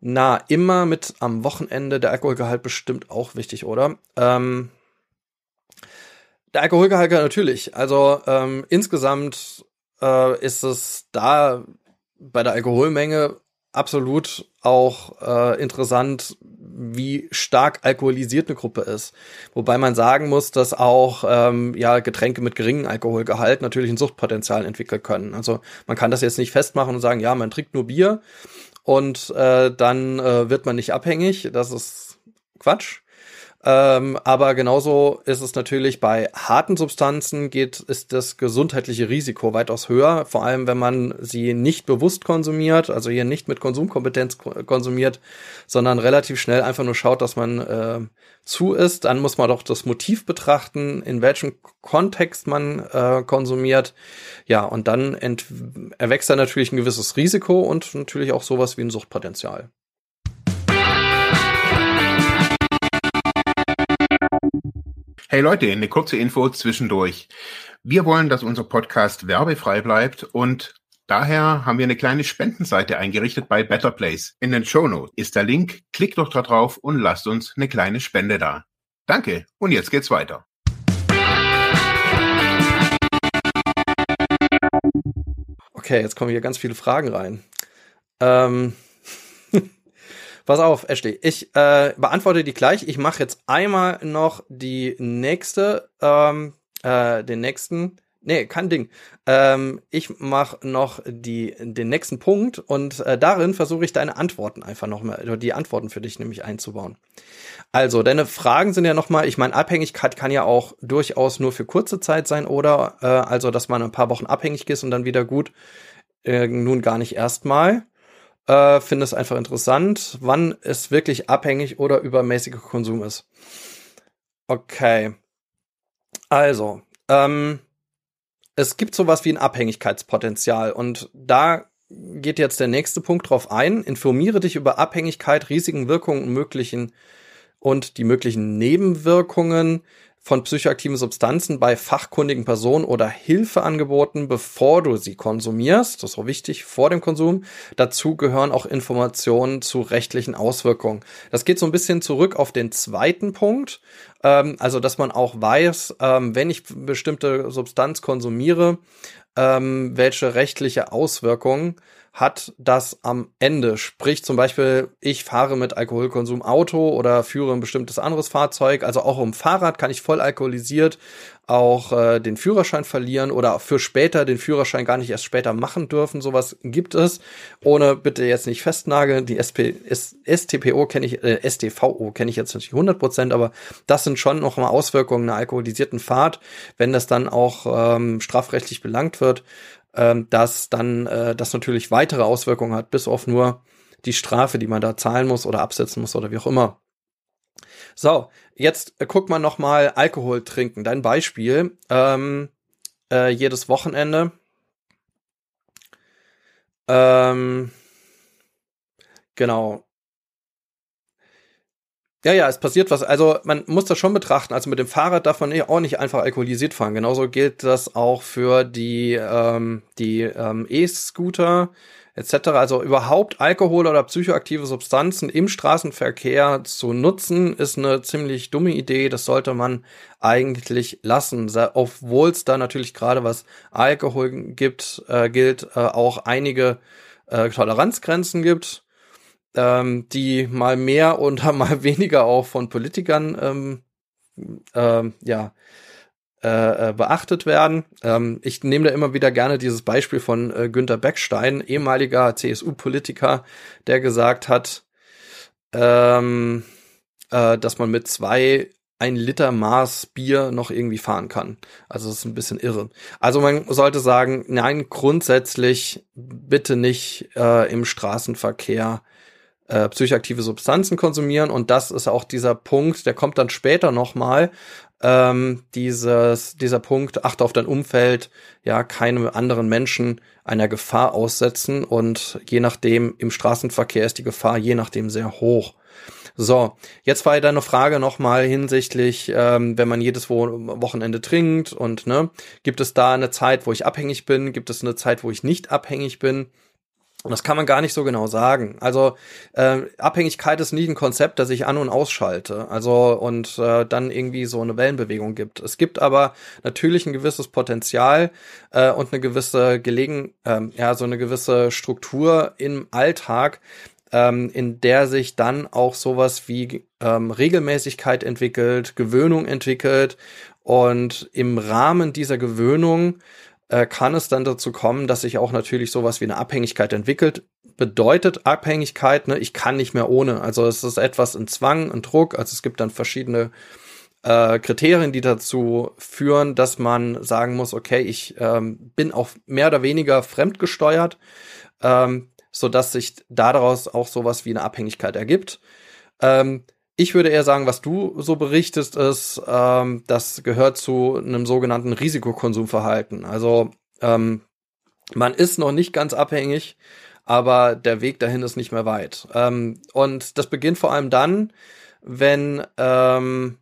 na, immer mit am Wochenende der Alkoholgehalt bestimmt auch wichtig, oder? Ähm, der Alkoholgehalt natürlich. Also ähm, insgesamt äh, ist es da bei der Alkoholmenge absolut auch äh, interessant, wie stark alkoholisiert eine Gruppe ist. Wobei man sagen muss, dass auch ähm, ja Getränke mit geringem Alkoholgehalt natürlich ein Suchtpotenzial entwickeln können. Also man kann das jetzt nicht festmachen und sagen, ja, man trinkt nur Bier und äh, dann äh, wird man nicht abhängig. Das ist Quatsch. Ähm, aber genauso ist es natürlich bei harten Substanzen geht, ist das gesundheitliche Risiko weitaus höher. Vor allem, wenn man sie nicht bewusst konsumiert, also hier nicht mit Konsumkompetenz konsumiert, sondern relativ schnell einfach nur schaut, dass man äh, zu ist. Dann muss man doch das Motiv betrachten, in welchem Kontext man äh, konsumiert. Ja, und dann erwächst da natürlich ein gewisses Risiko und natürlich auch sowas wie ein Suchtpotenzial. Hey Leute, eine kurze Info zwischendurch. Wir wollen, dass unser Podcast werbefrei bleibt und daher haben wir eine kleine Spendenseite eingerichtet bei Better Place. In den Show Notes ist der Link. Klickt doch da drauf und lasst uns eine kleine Spende da. Danke und jetzt geht's weiter. Okay, jetzt kommen hier ganz viele Fragen rein. Ähm Pass auf, Ashley, ich äh, beantworte die gleich. Ich mache jetzt einmal noch die nächste, ähm, äh, den nächsten. Nee, kein Ding. Ähm, ich mache noch die, den nächsten Punkt und äh, darin versuche ich deine Antworten einfach noch mal, die Antworten für dich nämlich einzubauen. Also, deine Fragen sind ja nochmal, ich meine, Abhängigkeit kann ja auch durchaus nur für kurze Zeit sein, oder? Äh, also, dass man ein paar Wochen abhängig ist und dann wieder gut. Äh, nun gar nicht erstmal äh, finde es einfach interessant, wann es wirklich abhängig oder übermäßiger Konsum ist. Okay. Also, ähm, es gibt sowas wie ein Abhängigkeitspotenzial und da geht jetzt der nächste Punkt drauf ein. Informiere dich über Abhängigkeit, Risiken, Wirkungen möglichen und die möglichen Nebenwirkungen von psychoaktiven Substanzen bei fachkundigen Personen oder Hilfeangeboten, bevor du sie konsumierst. Das ist auch wichtig vor dem Konsum. Dazu gehören auch Informationen zu rechtlichen Auswirkungen. Das geht so ein bisschen zurück auf den zweiten Punkt. Ähm, also, dass man auch weiß, ähm, wenn ich bestimmte Substanz konsumiere, ähm, welche rechtliche Auswirkungen hat das am Ende. Sprich zum Beispiel, ich fahre mit Alkoholkonsum Auto oder führe ein bestimmtes anderes Fahrzeug. Also auch um Fahrrad kann ich voll alkoholisiert auch äh, den Führerschein verlieren oder für später den Führerschein gar nicht erst später machen dürfen. Sowas gibt es. Ohne bitte jetzt nicht festnageln. Die SP, S, STPO kenne ich, äh, STVO kenne ich jetzt nicht 100 Prozent, aber das sind schon noch mal Auswirkungen einer alkoholisierten Fahrt, wenn das dann auch ähm, strafrechtlich belangt wird ähm, dass dann äh, das natürlich weitere Auswirkungen hat, bis auf nur die Strafe, die man da zahlen muss oder absetzen muss oder wie auch immer. So, jetzt äh, guck mal noch mal Alkohol trinken. Dein Beispiel ähm, äh, jedes Wochenende. Ähm, genau. Ja, ja, es passiert was. Also man muss das schon betrachten. Also mit dem Fahrrad darf man auch nicht einfach alkoholisiert fahren. Genauso gilt das auch für die ähm, die ähm, E-Scooter etc. Also überhaupt Alkohol oder psychoaktive Substanzen im Straßenverkehr zu nutzen, ist eine ziemlich dumme Idee. Das sollte man eigentlich lassen, obwohl es da natürlich gerade was Alkohol gibt, äh, gilt, äh, auch einige äh, Toleranzgrenzen gibt ähm, die mal mehr und mal weniger auch von Politikern ähm, ähm, ja, äh, äh, beachtet werden. Ähm, ich nehme da immer wieder gerne dieses Beispiel von äh, Günter Beckstein, ehemaliger CSU-Politiker, der gesagt hat, ähm, äh, dass man mit zwei ein Liter Maß Bier noch irgendwie fahren kann. Also das ist ein bisschen irre. Also man sollte sagen, nein, grundsätzlich bitte nicht äh, im Straßenverkehr äh, psychoaktive Substanzen konsumieren und das ist auch dieser Punkt, der kommt dann später nochmal, ähm, dieses, dieser Punkt, achte auf dein Umfeld, ja, keine anderen Menschen einer Gefahr aussetzen und je nachdem im Straßenverkehr ist die Gefahr je nachdem sehr hoch. So, jetzt war ja deine Frage nochmal hinsichtlich, ähm, wenn man jedes Wochenende trinkt und ne, gibt es da eine Zeit, wo ich abhängig bin? Gibt es eine Zeit, wo ich nicht abhängig bin? Und das kann man gar nicht so genau sagen. Also äh, Abhängigkeit ist nie ein Konzept, das ich an und ausschalte. Also und äh, dann irgendwie so eine Wellenbewegung gibt. Es gibt aber natürlich ein gewisses Potenzial äh, und eine gewisse Gelegen, äh, ja so eine gewisse Struktur im Alltag, ähm, in der sich dann auch sowas wie ähm, Regelmäßigkeit entwickelt, Gewöhnung entwickelt und im Rahmen dieser Gewöhnung äh, kann es dann dazu kommen, dass sich auch natürlich sowas wie eine Abhängigkeit entwickelt. Bedeutet Abhängigkeit, ne, ich kann nicht mehr ohne. Also es ist etwas in Zwang, in Druck. Also es gibt dann verschiedene äh, Kriterien, die dazu führen, dass man sagen muss, okay, ich ähm, bin auch mehr oder weniger fremdgesteuert, ähm, so sich daraus auch sowas wie eine Abhängigkeit ergibt. Ähm, ich würde eher sagen, was du so berichtest, ist, ähm, das gehört zu einem sogenannten Risikokonsumverhalten. Also ähm, man ist noch nicht ganz abhängig, aber der Weg dahin ist nicht mehr weit. Ähm, und das beginnt vor allem dann, wenn ähm,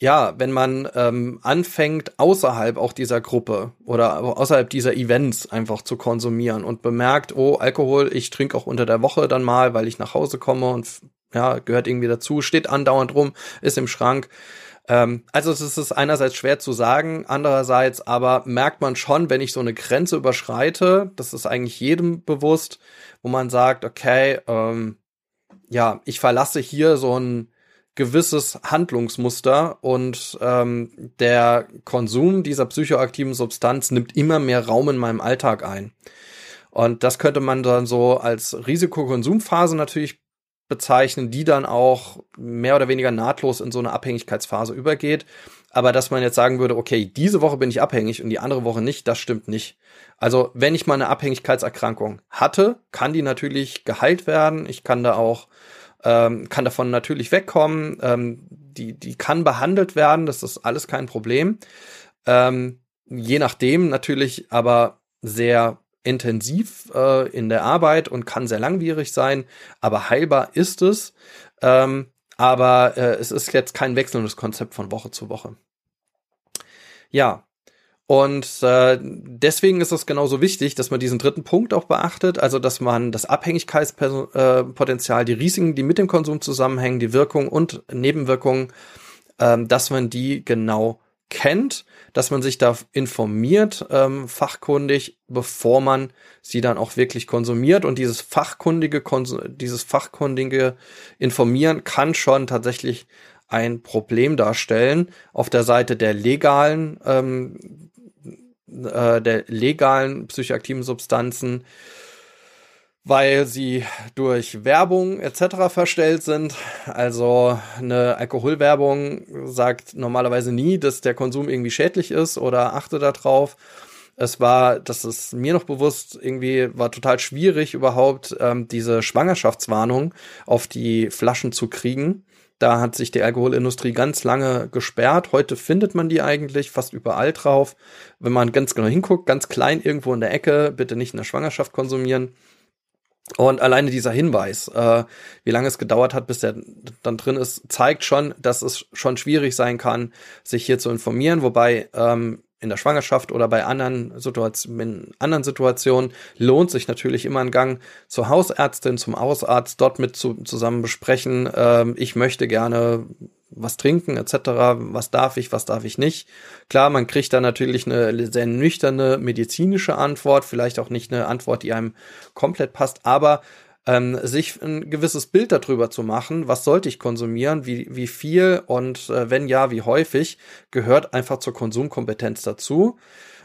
ja, wenn man ähm, anfängt, außerhalb auch dieser Gruppe oder außerhalb dieser Events einfach zu konsumieren und bemerkt, oh, Alkohol, ich trinke auch unter der Woche dann mal, weil ich nach Hause komme und ja, gehört irgendwie dazu, steht andauernd rum, ist im Schrank. Ähm, also es ist einerseits schwer zu sagen, andererseits aber merkt man schon, wenn ich so eine Grenze überschreite, das ist eigentlich jedem bewusst, wo man sagt, okay, ähm, ja, ich verlasse hier so ein gewisses Handlungsmuster und ähm, der Konsum dieser psychoaktiven Substanz nimmt immer mehr Raum in meinem Alltag ein. Und das könnte man dann so als Risikokonsumphase natürlich bezeichnen, die dann auch mehr oder weniger nahtlos in so eine Abhängigkeitsphase übergeht. Aber dass man jetzt sagen würde, okay, diese Woche bin ich abhängig und die andere Woche nicht, das stimmt nicht. Also wenn ich mal eine Abhängigkeitserkrankung hatte, kann die natürlich geheilt werden. Ich kann da auch, ähm, kann davon natürlich wegkommen. Ähm, die, die kann behandelt werden, das ist alles kein Problem. Ähm, je nachdem natürlich aber sehr intensiv äh, in der Arbeit und kann sehr langwierig sein, aber heilbar ist es. Ähm, aber äh, es ist jetzt kein wechselndes Konzept von Woche zu Woche. Ja, und äh, deswegen ist es genauso wichtig, dass man diesen dritten Punkt auch beachtet, also dass man das Abhängigkeitspotenzial, die Risiken, die mit dem Konsum zusammenhängen, die Wirkung und Nebenwirkungen, äh, dass man die genau kennt, dass man sich da informiert, ähm, fachkundig, bevor man sie dann auch wirklich konsumiert. Und dieses fachkundige, dieses fachkundige Informieren kann schon tatsächlich ein Problem darstellen auf der Seite der legalen, ähm, äh, der legalen psychoaktiven Substanzen weil sie durch Werbung etc. verstellt sind. Also eine Alkoholwerbung sagt normalerweise nie, dass der Konsum irgendwie schädlich ist oder achte darauf. Es war, das ist mir noch bewusst, irgendwie war total schwierig überhaupt ähm, diese Schwangerschaftswarnung auf die Flaschen zu kriegen. Da hat sich die Alkoholindustrie ganz lange gesperrt. Heute findet man die eigentlich fast überall drauf. Wenn man ganz genau hinguckt, ganz klein irgendwo in der Ecke, bitte nicht in der Schwangerschaft konsumieren. Und alleine dieser Hinweis, äh, wie lange es gedauert hat, bis der dann drin ist, zeigt schon, dass es schon schwierig sein kann, sich hier zu informieren. Wobei ähm, in der Schwangerschaft oder bei anderen Situationen, in anderen Situationen lohnt sich natürlich immer ein Gang zur Hausärztin, zum Hausarzt, dort mit zu, zusammen besprechen. Ähm, ich möchte gerne was trinken etc. Was darf ich, was darf ich nicht? Klar, man kriegt da natürlich eine sehr nüchterne medizinische Antwort, vielleicht auch nicht eine Antwort, die einem komplett passt, aber ähm, sich ein gewisses Bild darüber zu machen, was sollte ich konsumieren, wie, wie viel und äh, wenn ja, wie häufig, gehört einfach zur Konsumkompetenz dazu.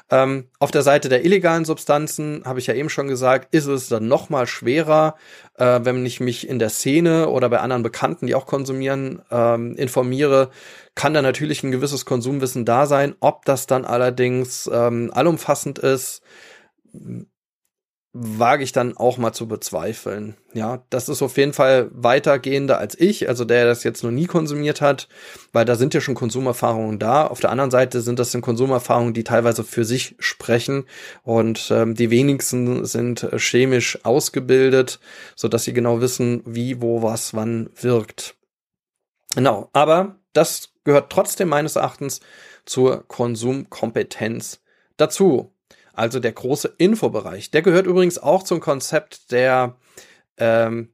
Ähm, auf der Seite der illegalen Substanzen, habe ich ja eben schon gesagt, ist es dann noch mal schwerer, äh, wenn ich mich in der Szene oder bei anderen Bekannten, die auch konsumieren, ähm, informiere, kann da natürlich ein gewisses Konsumwissen da sein. Ob das dann allerdings ähm, allumfassend ist, wage ich dann auch mal zu bezweifeln. Ja, das ist auf jeden Fall weitergehender als ich, also der das jetzt noch nie konsumiert hat, weil da sind ja schon Konsumerfahrungen da. Auf der anderen Seite sind das dann Konsumerfahrungen, die teilweise für sich sprechen und ähm, die wenigsten sind chemisch ausgebildet, so dass sie genau wissen, wie, wo, was, wann wirkt. Genau, aber das gehört trotzdem meines Erachtens zur Konsumkompetenz dazu also der große Infobereich. Der gehört übrigens auch zum Konzept der, ähm,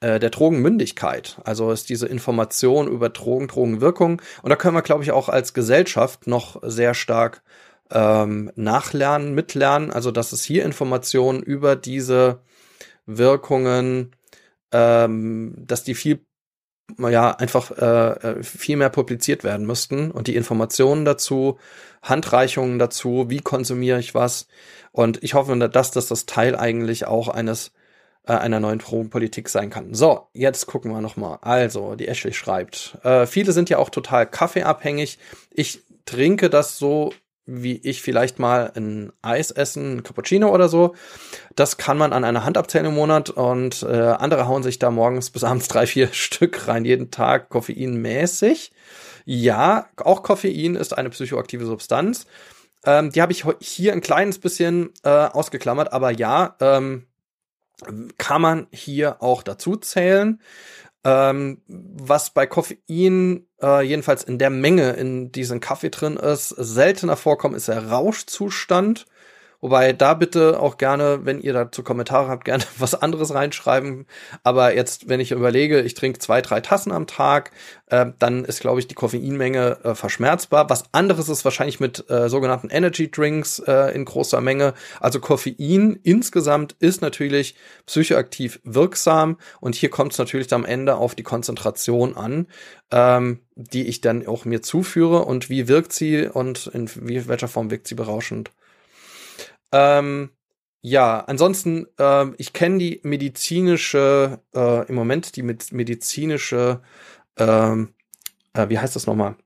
äh, der Drogenmündigkeit. Also ist diese Information über Drogen, Drogenwirkung. Und da können wir, glaube ich, auch als Gesellschaft noch sehr stark ähm, nachlernen, mitlernen. Also dass es hier Informationen über diese Wirkungen ähm, dass die viel ja einfach äh, äh, viel mehr publiziert werden müssten und die Informationen dazu, Handreichungen dazu, wie konsumiere ich was. Und ich hoffe, dass das das Teil eigentlich auch eines äh, einer neuen Politik sein kann. So, jetzt gucken wir noch mal. Also, die Ashley schreibt, äh, viele sind ja auch total kaffeeabhängig. Ich trinke das so wie ich vielleicht mal ein Eis essen, ein Cappuccino oder so. Das kann man an einer Hand abzählen im Monat und äh, andere hauen sich da morgens bis abends drei, vier Stück rein, jeden Tag koffeinmäßig. Ja, auch Koffein ist eine psychoaktive Substanz. Ähm, die habe ich hier ein kleines bisschen äh, ausgeklammert, aber ja, ähm, kann man hier auch dazu zählen. Ähm, was bei Koffein äh, jedenfalls in der Menge in diesem Kaffee drin ist, seltener vorkommt, ist der Rauschzustand. Wobei da bitte auch gerne, wenn ihr dazu Kommentare habt, gerne was anderes reinschreiben. Aber jetzt, wenn ich überlege, ich trinke zwei, drei Tassen am Tag, äh, dann ist, glaube ich, die Koffeinmenge äh, verschmerzbar. Was anderes ist wahrscheinlich mit äh, sogenannten Energy Drinks äh, in großer Menge. Also Koffein insgesamt ist natürlich psychoaktiv wirksam und hier kommt es natürlich am Ende auf die Konzentration an, ähm, die ich dann auch mir zuführe und wie wirkt sie und in welcher Form wirkt sie berauschend. Ähm, ja, ansonsten, äh, ich kenne die medizinische, äh, im Moment die medizinische, ähm, äh, wie heißt das nochmal?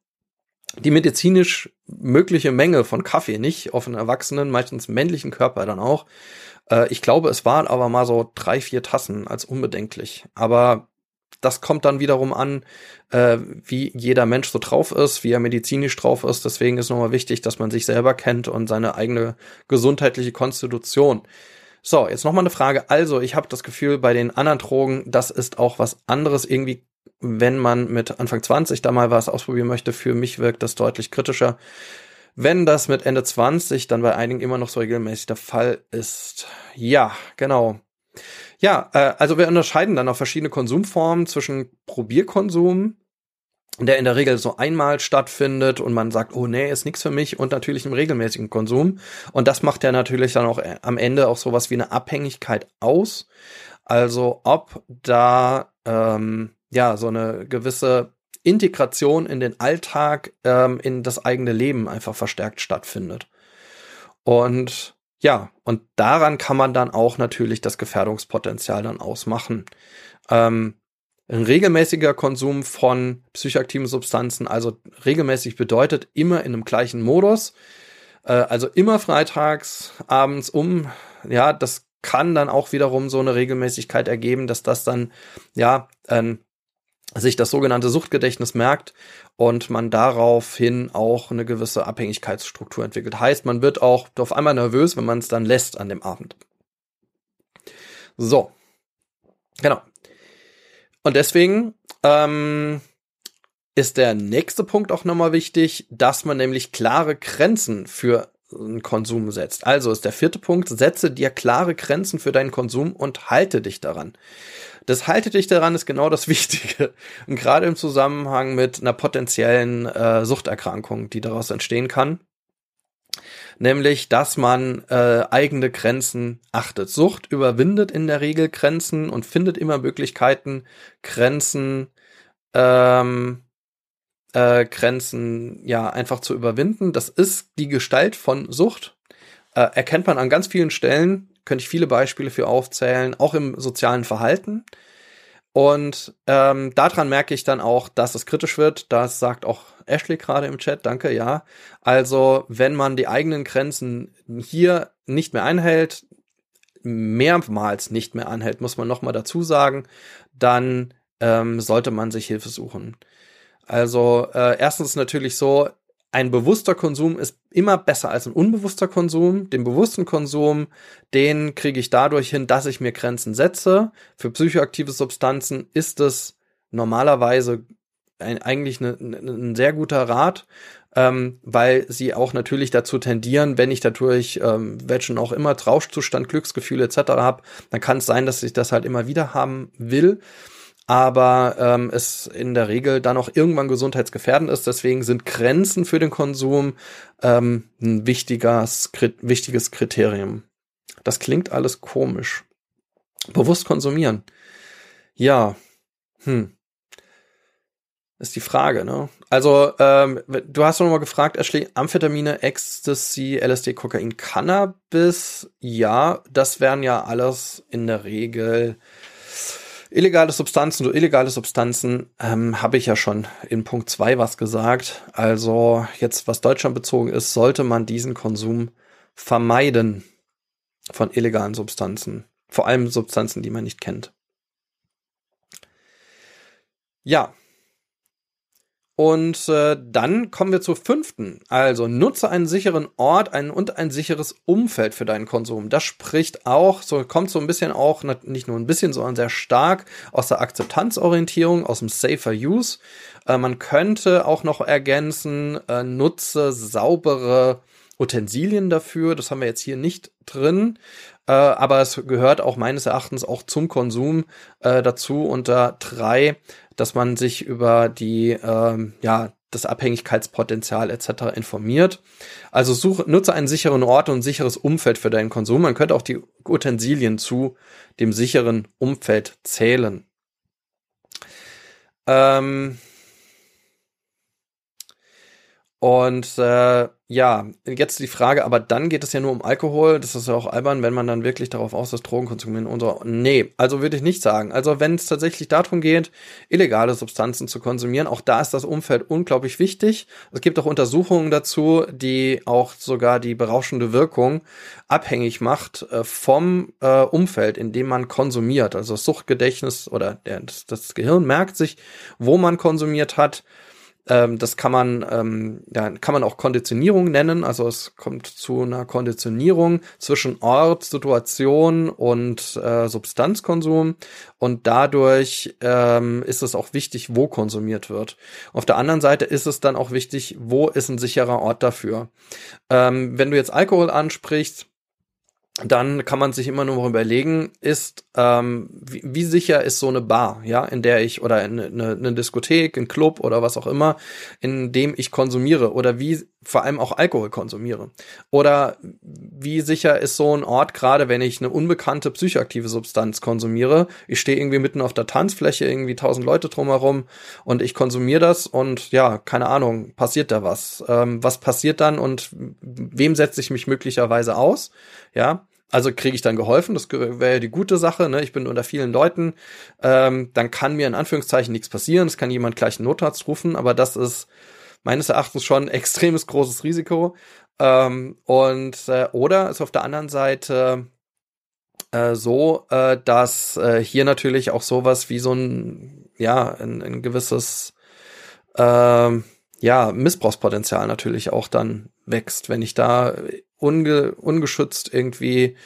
Die medizinisch mögliche Menge von Kaffee nicht auf einen Erwachsenen, meistens männlichen Körper dann auch. Äh, ich glaube, es waren aber mal so drei, vier Tassen als unbedenklich. Aber das kommt dann wiederum an, äh, wie jeder Mensch so drauf ist, wie er medizinisch drauf ist. Deswegen ist nochmal wichtig, dass man sich selber kennt und seine eigene gesundheitliche Konstitution. So, jetzt nochmal eine Frage. Also, ich habe das Gefühl, bei den anderen Drogen, das ist auch was anderes. Irgendwie, wenn man mit Anfang 20 da mal was ausprobieren möchte, für mich wirkt das deutlich kritischer. Wenn das mit Ende 20 dann bei einigen immer noch so regelmäßig der Fall ist. Ja, genau. Ja, äh, also wir unterscheiden dann auch verschiedene Konsumformen zwischen Probierkonsum, der in der Regel so einmal stattfindet und man sagt, oh nee, ist nichts für mich und natürlich im regelmäßigen Konsum. Und das macht ja natürlich dann auch äh, am Ende auch sowas wie eine Abhängigkeit aus. Also ob da ähm, ja so eine gewisse Integration in den Alltag, ähm, in das eigene Leben einfach verstärkt stattfindet. Und ja, und daran kann man dann auch natürlich das Gefährdungspotenzial dann ausmachen. Ähm, ein regelmäßiger Konsum von psychoaktiven Substanzen, also regelmäßig bedeutet immer in einem gleichen Modus, äh, also immer freitags abends um, ja, das kann dann auch wiederum so eine Regelmäßigkeit ergeben, dass das dann ja ein sich das sogenannte Suchtgedächtnis merkt und man daraufhin auch eine gewisse Abhängigkeitsstruktur entwickelt. Heißt, man wird auch auf einmal nervös, wenn man es dann lässt an dem Abend. So, genau. Und deswegen ähm, ist der nächste Punkt auch nochmal wichtig, dass man nämlich klare Grenzen für einen Konsum setzt. Also ist der vierte Punkt, setze dir klare Grenzen für deinen Konsum und halte dich daran. Das halte dich daran ist genau das Wichtige. Und gerade im Zusammenhang mit einer potenziellen äh, Suchterkrankung, die daraus entstehen kann. Nämlich, dass man äh, eigene Grenzen achtet. Sucht überwindet in der Regel Grenzen und findet immer Möglichkeiten, Grenzen, ähm, äh, Grenzen ja einfach zu überwinden. Das ist die Gestalt von Sucht. Äh, erkennt man an ganz vielen Stellen könnte ich viele Beispiele für aufzählen, auch im sozialen Verhalten. Und ähm, daran merke ich dann auch, dass es kritisch wird. Das sagt auch Ashley gerade im Chat. Danke, ja. Also, wenn man die eigenen Grenzen hier nicht mehr einhält, mehrmals nicht mehr anhält, muss man nochmal dazu sagen, dann ähm, sollte man sich Hilfe suchen. Also äh, erstens natürlich so, ein bewusster Konsum ist immer besser als ein unbewusster Konsum. Den bewussten Konsum, den kriege ich dadurch hin, dass ich mir Grenzen setze. Für psychoaktive Substanzen ist es normalerweise ein, eigentlich eine, ein sehr guter Rat, ähm, weil sie auch natürlich dazu tendieren, wenn ich dadurch ähm, welchen auch immer Trauschzustand, Glücksgefühle etc. habe, dann kann es sein, dass ich das halt immer wieder haben will aber ähm, es in der Regel dann auch irgendwann gesundheitsgefährdend ist. Deswegen sind Grenzen für den Konsum ähm, ein wichtiges, wichtiges Kriterium. Das klingt alles komisch. Bewusst konsumieren. Ja, hm. Ist die Frage, ne? Also, ähm, du hast noch mal gefragt, Ashley, Amphetamine, Ecstasy, LSD, Kokain, Cannabis. Ja, das wären ja alles in der Regel illegale Substanzen. So illegale Substanzen ähm, habe ich ja schon in Punkt zwei was gesagt. Also jetzt, was Deutschland bezogen ist, sollte man diesen Konsum vermeiden von illegalen Substanzen. Vor allem Substanzen, die man nicht kennt. Ja, und äh, dann kommen wir zur fünften. Also nutze einen sicheren Ort ein, und ein sicheres Umfeld für deinen Konsum. Das spricht auch, so kommt so ein bisschen auch, nicht nur ein bisschen, sondern sehr stark aus der Akzeptanzorientierung, aus dem Safer Use. Äh, man könnte auch noch ergänzen, äh, nutze saubere Utensilien dafür. Das haben wir jetzt hier nicht drin. Äh, aber es gehört auch meines Erachtens auch zum Konsum äh, dazu unter drei dass man sich über die, ähm, ja, das Abhängigkeitspotenzial etc. informiert. Also suche, nutze einen sicheren Ort und ein sicheres Umfeld für deinen Konsum. Man könnte auch die Utensilien zu dem sicheren Umfeld zählen. Ähm und äh, ja, jetzt die Frage, aber dann geht es ja nur um Alkohol. Das ist ja auch albern, wenn man dann wirklich darauf aus, dass Drogen konsumieren und so. Nee, also würde ich nicht sagen. Also wenn es tatsächlich darum geht, illegale Substanzen zu konsumieren, auch da ist das Umfeld unglaublich wichtig. Es gibt auch Untersuchungen dazu, die auch sogar die berauschende Wirkung abhängig macht äh, vom äh, Umfeld, in dem man konsumiert. Also das Suchtgedächtnis oder der, das, das Gehirn merkt sich, wo man konsumiert hat ähm, das kann man, ähm, ja, kann man auch Konditionierung nennen. Also es kommt zu einer Konditionierung zwischen Ort, Situation und äh, Substanzkonsum. Und dadurch ähm, ist es auch wichtig, wo konsumiert wird. Auf der anderen Seite ist es dann auch wichtig, wo ist ein sicherer Ort dafür. Ähm, wenn du jetzt Alkohol ansprichst, dann kann man sich immer nur überlegen, ist, ähm, wie, wie, sicher ist so eine Bar, ja, in der ich, oder eine, eine, eine Diskothek, ein Club oder was auch immer, in dem ich konsumiere oder wie vor allem auch Alkohol konsumiere. Oder wie sicher ist so ein Ort, gerade wenn ich eine unbekannte psychoaktive Substanz konsumiere. Ich stehe irgendwie mitten auf der Tanzfläche, irgendwie tausend Leute drumherum und ich konsumiere das und ja, keine Ahnung, passiert da was? Ähm, was passiert dann und wem setze ich mich möglicherweise aus? Ja, also kriege ich dann geholfen, das wäre die gute Sache, ne? ich bin unter vielen Leuten, ähm, dann kann mir in Anführungszeichen nichts passieren, es kann jemand gleich einen Notarzt rufen, aber das ist meines Erachtens schon ein extremes großes Risiko. Ähm, und äh, oder ist auf der anderen Seite äh, so, äh, dass äh, hier natürlich auch sowas wie so ein, ja, ein, ein gewisses äh, ja, Missbrauchspotenzial natürlich auch dann wächst, wenn ich da unge ungeschützt irgendwie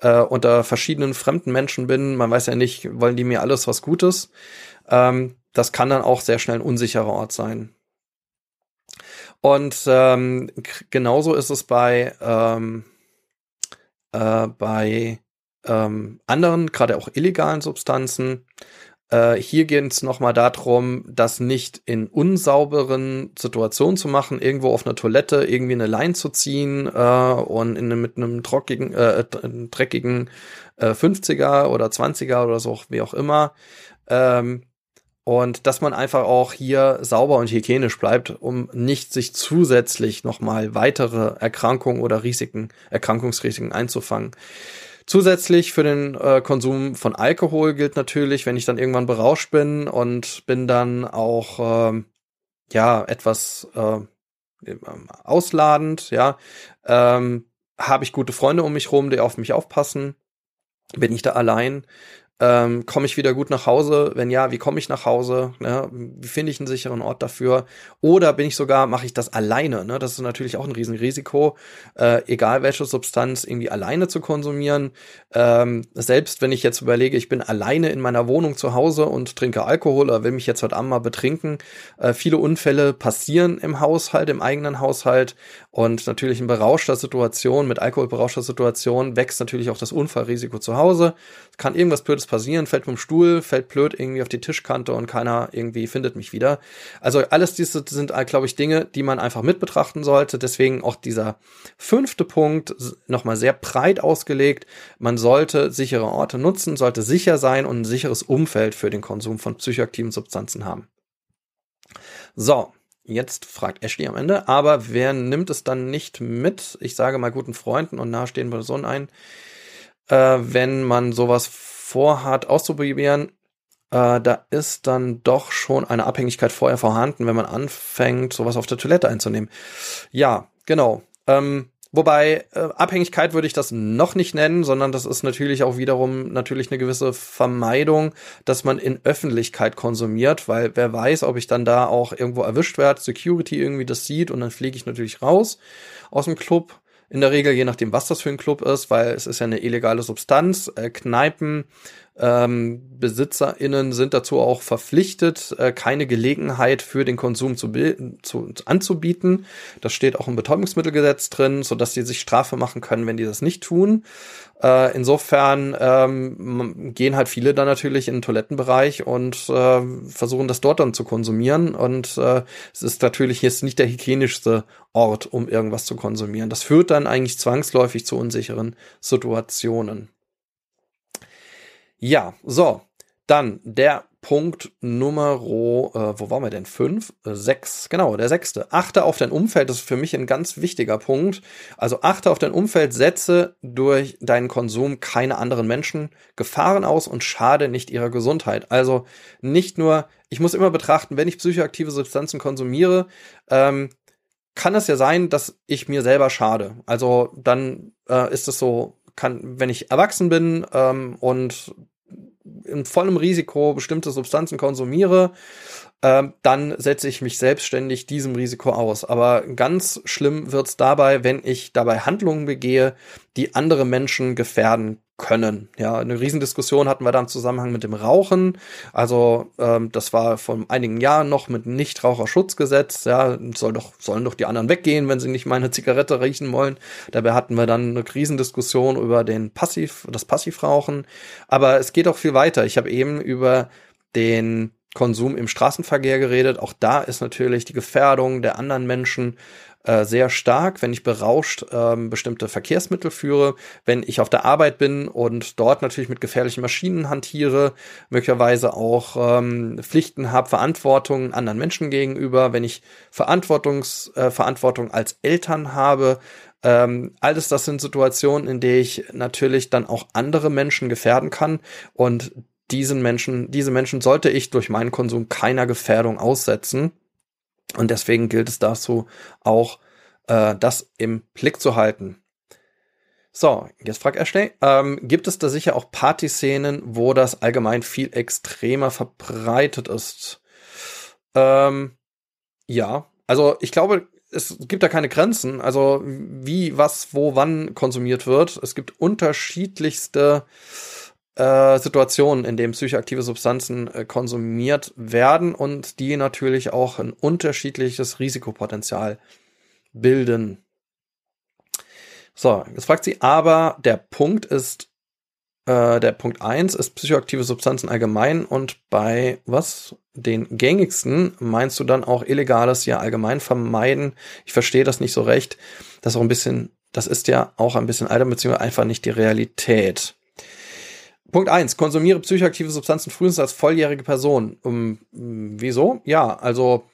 äh, unter verschiedenen fremden Menschen bin. Man weiß ja nicht, wollen die mir alles was Gutes. Ähm, das kann dann auch sehr schnell ein unsicherer Ort sein. Und ähm, genauso ist es bei ähm, äh, bei ähm, anderen, gerade auch illegalen Substanzen. Äh, hier geht es nochmal darum, das nicht in unsauberen Situationen zu machen, irgendwo auf einer Toilette irgendwie eine Line zu ziehen äh, und in, mit einem trockigen, äh, dreckigen äh, 50er oder 20er oder so, wie auch immer. Ähm, und dass man einfach auch hier sauber und hygienisch bleibt, um nicht sich zusätzlich nochmal weitere Erkrankungen oder Risiken, Erkrankungsrisiken einzufangen. Zusätzlich für den äh, Konsum von Alkohol gilt natürlich, wenn ich dann irgendwann berauscht bin und bin dann auch äh, ja etwas äh, ausladend, ja, ähm, habe ich gute Freunde um mich rum, die auf mich aufpassen. Bin ich da allein, ähm, komme ich wieder gut nach Hause? Wenn ja, wie komme ich nach Hause? Ne? Wie finde ich einen sicheren Ort dafür? Oder bin ich sogar, mache ich das alleine? Ne? Das ist natürlich auch ein Riesenrisiko, äh, egal welche Substanz irgendwie alleine zu konsumieren. Ähm, selbst wenn ich jetzt überlege, ich bin alleine in meiner Wohnung zu Hause und trinke Alkohol oder will mich jetzt heute Abend mal betrinken. Äh, viele Unfälle passieren im Haushalt, im eigenen Haushalt und natürlich in berauschter Situation, mit Alkohol berauschter Situation wächst natürlich auch das Unfallrisiko zu Hause. Es kann irgendwas Blödes passieren, fällt vom Stuhl, fällt blöd irgendwie auf die Tischkante und keiner irgendwie findet mich wieder. Also alles diese sind, glaube ich, Dinge, die man einfach mit betrachten sollte. Deswegen auch dieser fünfte Punkt nochmal sehr breit ausgelegt. Man sollte sichere Orte nutzen, sollte sicher sein und ein sicheres Umfeld für den Konsum von psychoaktiven Substanzen haben. So, Jetzt fragt Ashley am Ende, aber wer nimmt es dann nicht mit? Ich sage mal guten Freunden und nahestehenden Personen ein, äh, wenn man sowas vorhat auszuprobieren, äh, da ist dann doch schon eine Abhängigkeit vorher vorhanden, wenn man anfängt, sowas auf der Toilette einzunehmen. Ja, genau. Ähm, Wobei äh, Abhängigkeit würde ich das noch nicht nennen, sondern das ist natürlich auch wiederum natürlich eine gewisse Vermeidung, dass man in Öffentlichkeit konsumiert, weil wer weiß, ob ich dann da auch irgendwo erwischt werde, Security irgendwie das sieht und dann fliege ich natürlich raus aus dem Club in der Regel, je nachdem, was das für ein Club ist, weil es ist ja eine illegale Substanz. Äh, Kneipen, ähm, BesitzerInnen sind dazu auch verpflichtet, äh, keine Gelegenheit für den Konsum zu, zu, anzubieten. Das steht auch im Betäubungsmittelgesetz drin, sodass sie sich Strafe machen können, wenn die das nicht tun. Äh, insofern ähm, gehen halt viele dann natürlich in den Toilettenbereich und äh, versuchen das dort dann zu konsumieren. Und äh, es ist natürlich jetzt nicht der hygienischste Ort, um irgendwas zu konsumieren. Das führt dann eigentlich zwangsläufig zu unsicheren Situationen. Ja, so. Dann der Punkt Nummer, äh, wo waren wir denn? Fünf? Äh, sechs, genau, der sechste. Achte auf dein Umfeld, das ist für mich ein ganz wichtiger Punkt. Also achte auf dein Umfeld, setze durch deinen Konsum keine anderen Menschen Gefahren aus und schade nicht ihrer Gesundheit. Also nicht nur, ich muss immer betrachten, wenn ich psychoaktive Substanzen konsumiere, ähm, kann es ja sein, dass ich mir selber schade. Also dann äh, ist es so, kann, wenn ich erwachsen bin ähm, und in vollem Risiko bestimmte Substanzen konsumiere, äh, dann setze ich mich selbstständig diesem Risiko aus. Aber ganz schlimm wird's dabei, wenn ich dabei Handlungen begehe, die andere Menschen gefährden können. Ja, eine Riesendiskussion hatten wir da im Zusammenhang mit dem Rauchen. Also ähm, das war vor einigen Jahren noch mit Nichtraucherschutzgesetz. Ja, soll doch sollen doch die anderen weggehen, wenn sie nicht meine Zigarette riechen wollen. Dabei hatten wir dann eine Riesendiskussion über den Passiv, das Passivrauchen. Aber es geht auch viel weiter. Ich habe eben über den Konsum im Straßenverkehr geredet. Auch da ist natürlich die Gefährdung der anderen Menschen äh, sehr stark, wenn ich berauscht ähm, bestimmte Verkehrsmittel führe, wenn ich auf der Arbeit bin und dort natürlich mit gefährlichen Maschinen hantiere, möglicherweise auch ähm, Pflichten habe, Verantwortung anderen Menschen gegenüber, wenn ich Verantwortungs, äh, Verantwortung als Eltern habe, ähm, alles das sind Situationen, in denen ich natürlich dann auch andere Menschen gefährden kann. Und diesen Menschen, diese Menschen sollte ich durch meinen Konsum keiner Gefährdung aussetzen. Und deswegen gilt es dazu auch, äh, das im Blick zu halten. So, jetzt fragt Ashley, ähm, gibt es da sicher auch Partyszenen, wo das allgemein viel extremer verbreitet ist? Ähm, ja, also ich glaube, es gibt da keine Grenzen. Also wie, was, wo, wann konsumiert wird. Es gibt unterschiedlichste äh, Situationen, in denen psychoaktive Substanzen äh, konsumiert werden und die natürlich auch ein unterschiedliches Risikopotenzial bilden. So, jetzt fragt sie, aber der Punkt ist, äh, der Punkt eins ist psychoaktive Substanzen allgemein und bei was? Den gängigsten meinst du dann auch illegales ja allgemein vermeiden? Ich verstehe das nicht so recht. Das ist auch ein bisschen, das ist ja auch ein bisschen alter, beziehungsweise einfach nicht die Realität. Punkt eins: Konsumiere psychoaktive Substanzen frühestens als volljährige Person. Um, wieso? Ja, also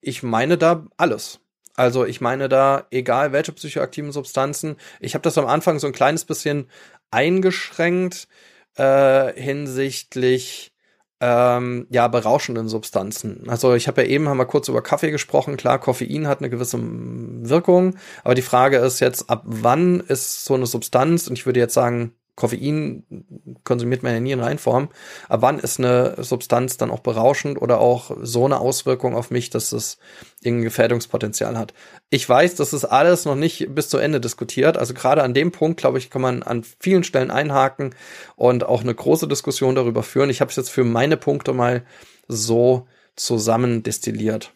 ich meine da alles. Also ich meine da, egal welche psychoaktiven Substanzen. Ich habe das am Anfang so ein kleines bisschen eingeschränkt äh, hinsichtlich ähm, ja berauschenden Substanzen. Also ich habe ja eben haben wir kurz über Kaffee gesprochen. Klar, Koffein hat eine gewisse Wirkung, aber die Frage ist jetzt, ab wann ist so eine Substanz? Und ich würde jetzt sagen Koffein konsumiert man ja nie in Reinform. Ab wann ist eine Substanz dann auch berauschend oder auch so eine Auswirkung auf mich, dass es irgendein Gefährdungspotenzial hat? Ich weiß, das ist alles noch nicht bis zu Ende diskutiert. Also gerade an dem Punkt, glaube ich, kann man an vielen Stellen einhaken und auch eine große Diskussion darüber führen. Ich habe es jetzt für meine Punkte mal so zusammen destilliert.